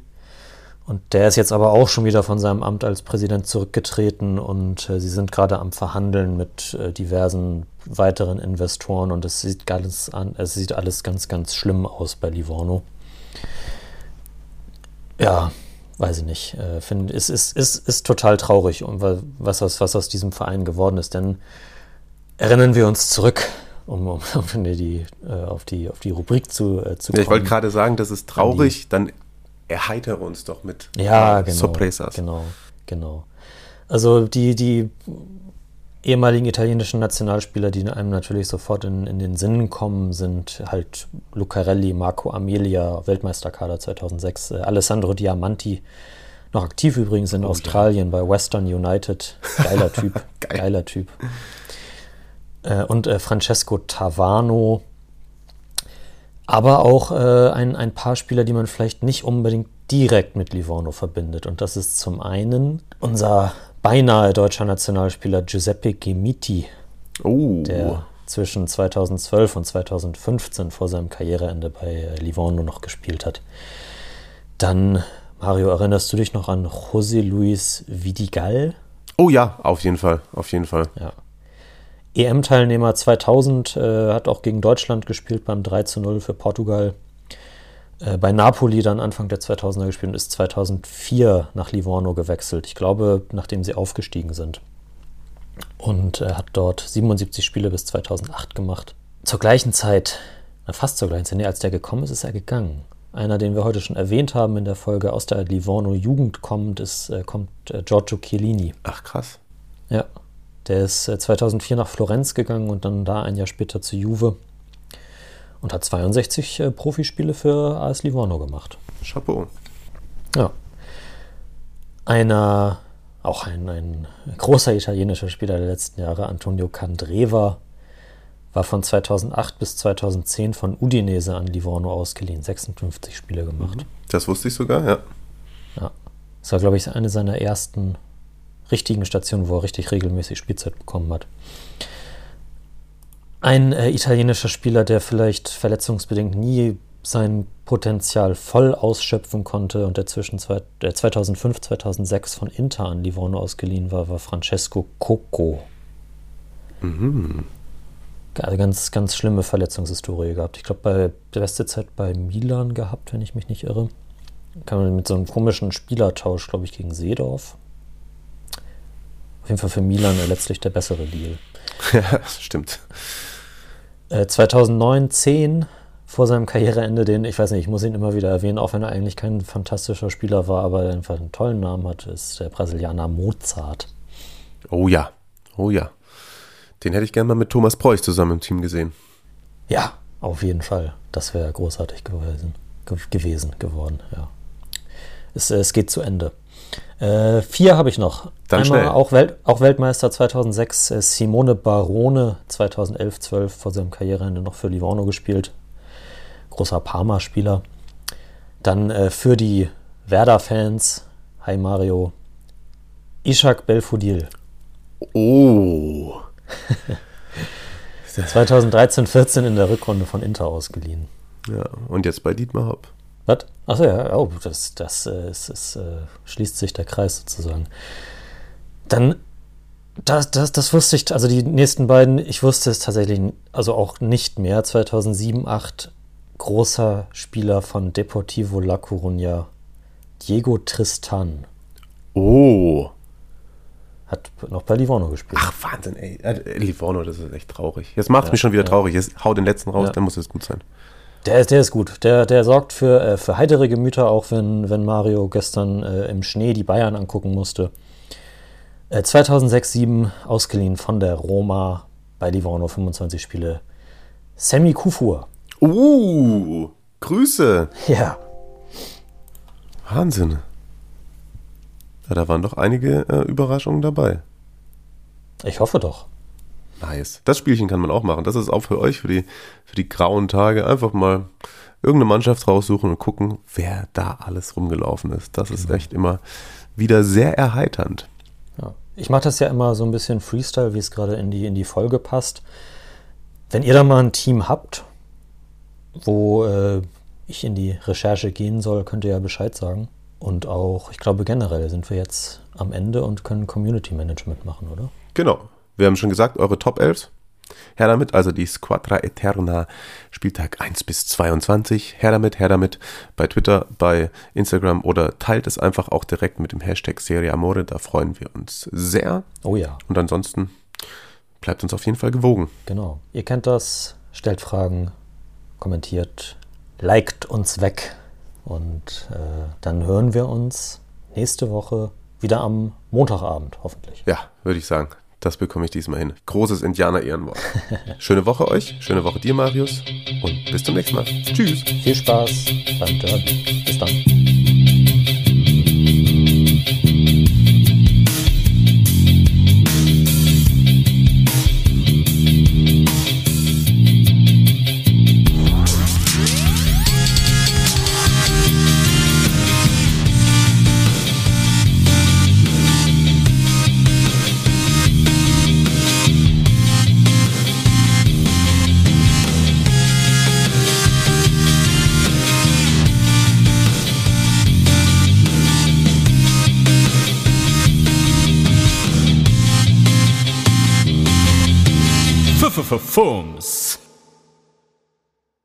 Und der ist jetzt aber auch schon wieder von seinem Amt als Präsident zurückgetreten und äh, sie sind gerade am Verhandeln mit äh, diversen weiteren Investoren und es sieht alles an, es sieht alles ganz, ganz schlimm aus bei Livorno. Ja, weiß ich nicht. Äh, find, es ist, ist, ist total traurig, was aus, was aus diesem Verein geworden ist. Denn erinnern wir uns zurück, um, um, (laughs) um die, äh, auf, die, auf die Rubrik zu, äh, zu kommen. Ja, ich wollte gerade sagen, das ist traurig, dann erheitere uns doch mit ja, genau, Sorpresas. Genau, genau. Also die, die ehemaligen italienischen Nationalspieler, die einem natürlich sofort in, in den Sinn kommen, sind halt Lucarelli, Marco Amelia, Weltmeisterkader 2006, äh, Alessandro Diamanti, noch aktiv übrigens in oh, Australien ja. bei Western United. Geiler Typ, (laughs) Geil. geiler Typ. Äh, und äh, Francesco Tavano, aber auch äh, ein, ein paar Spieler, die man vielleicht nicht unbedingt direkt mit Livorno verbindet. Und das ist zum einen unser beinahe deutscher Nationalspieler Giuseppe Gemiti, oh. der zwischen 2012 und 2015 vor seinem Karriereende bei äh, Livorno noch gespielt hat. Dann, Mario, erinnerst du dich noch an José Luis Vidigal? Oh ja, auf jeden Fall, auf jeden Fall. Ja, EM-Teilnehmer 2000, äh, hat auch gegen Deutschland gespielt beim 3 zu 0 für Portugal. Äh, bei Napoli dann Anfang der 2000er gespielt und ist 2004 nach Livorno gewechselt. Ich glaube, nachdem sie aufgestiegen sind. Und äh, hat dort 77 Spiele bis 2008 gemacht. Zur gleichen Zeit, na fast zur gleichen Zeit, nee, als der gekommen ist, ist er gegangen. Einer, den wir heute schon erwähnt haben in der Folge aus der Livorno Jugend kommt, ist, äh, kommt äh, Giorgio Chiellini. Ach krass. Ja, der ist 2004 äh, nach Florenz gegangen und dann da ein Jahr später zu Juve und hat 62 äh, Profispiele für AS Livorno gemacht. Chapeau. Ja. Einer, auch ein, ein großer italienischer Spieler der letzten Jahre, Antonio Candreva, war von 2008 bis 2010 von Udinese an Livorno ausgeliehen, 56 Spiele gemacht. Das wusste ich sogar, ja. Ja. Das war, glaube ich, eine seiner ersten richtigen Station, wo er richtig regelmäßig Spielzeit bekommen hat. Ein äh, italienischer Spieler, der vielleicht verletzungsbedingt nie sein Potenzial voll ausschöpfen konnte und der zwischen zwei, äh, 2005 2006 von Inter an Livorno ausgeliehen war, war Francesco Coco. Mhm. Also ganz, ganz schlimme Verletzungshistorie gehabt. Ich glaube, bei der beste Zeit bei Milan gehabt, wenn ich mich nicht irre. Kann man mit so einem komischen Spielertausch, glaube ich, gegen Seedorf auf jeden Fall für Milan letztlich der bessere Deal. (laughs) Ja, stimmt. Äh, 2009, 10 vor seinem Karriereende, den, ich weiß nicht, ich muss ihn immer wieder erwähnen, auch wenn er eigentlich kein fantastischer Spieler war, aber einfach einen tollen Namen hat, ist der Brasilianer Mozart. Oh ja, oh ja. Den hätte ich gerne mal mit Thomas Preuß zusammen im Team gesehen. Ja, auf jeden Fall. Das wäre großartig gewesen, gewesen geworden, ja. Es, es geht zu Ende. Äh, vier habe ich noch. Dann Einmal schnell. Auch, Welt, auch Weltmeister 2006, äh, Simone Barone 2011-12 vor seinem Karriereende noch für Livorno gespielt. Großer Parma-Spieler. Dann äh, für die Werder-Fans, hi Mario, Ishak Belfodil. Oh. (laughs) (laughs) 2013-14 in der Rückrunde von Inter ausgeliehen. Ja, und jetzt bei Dietmar Hopp. Was? Achso, ja, oh, das, das, äh, ist, ist, äh, schließt sich der Kreis sozusagen. Dann, das, das, das wusste ich, also die nächsten beiden, ich wusste es tatsächlich, also auch nicht mehr. 2007, 2008, großer Spieler von Deportivo La Coruña, Diego Tristan. Oh. Hat noch bei Livorno gespielt. Ach, Wahnsinn, ey. Äh, Livorno, das ist echt traurig. Jetzt macht es ja, mich schon wieder ja. traurig. Jetzt hau den letzten raus, ja. dann muss es gut sein. Der, der ist gut. Der, der sorgt für, äh, für heitere Gemüter, auch wenn, wenn Mario gestern äh, im Schnee die Bayern angucken musste. Äh, 2006, 2007 ausgeliehen von der Roma bei Livorno 25 Spiele. Sammy Kufur. Uh, Grüße. Ja. Wahnsinn. Ja, da waren doch einige äh, Überraschungen dabei. Ich hoffe doch. Nice. Das Spielchen kann man auch machen. Das ist auch für euch, für die, für die grauen Tage. Einfach mal irgendeine Mannschaft raussuchen und gucken, wer da alles rumgelaufen ist. Das ist genau. echt immer wieder sehr erheiternd. Ja. Ich mache das ja immer so ein bisschen Freestyle, wie es gerade in die, in die Folge passt. Wenn ihr da mal ein Team habt, wo äh, ich in die Recherche gehen soll, könnt ihr ja Bescheid sagen. Und auch, ich glaube, generell sind wir jetzt am Ende und können Community Management machen, oder? Genau. Wir haben schon gesagt, eure Top 11. Her damit, also die Squadra Eterna, Spieltag 1 bis 22. Her damit, her damit bei Twitter, bei Instagram oder teilt es einfach auch direkt mit dem Hashtag Serie Amore, da freuen wir uns sehr. Oh ja. Und ansonsten bleibt uns auf jeden Fall gewogen. Genau. Ihr kennt das, stellt Fragen, kommentiert, liked uns weg. Und äh, dann hören wir uns nächste Woche wieder am Montagabend, hoffentlich. Ja, würde ich sagen. Das bekomme ich diesmal hin. Großes Indianer-Ehrenwort. Schöne Woche euch, schöne Woche dir, Marius. Und bis zum nächsten Mal. Tschüss. Viel Spaß beim Derby. Bis dann. Fums.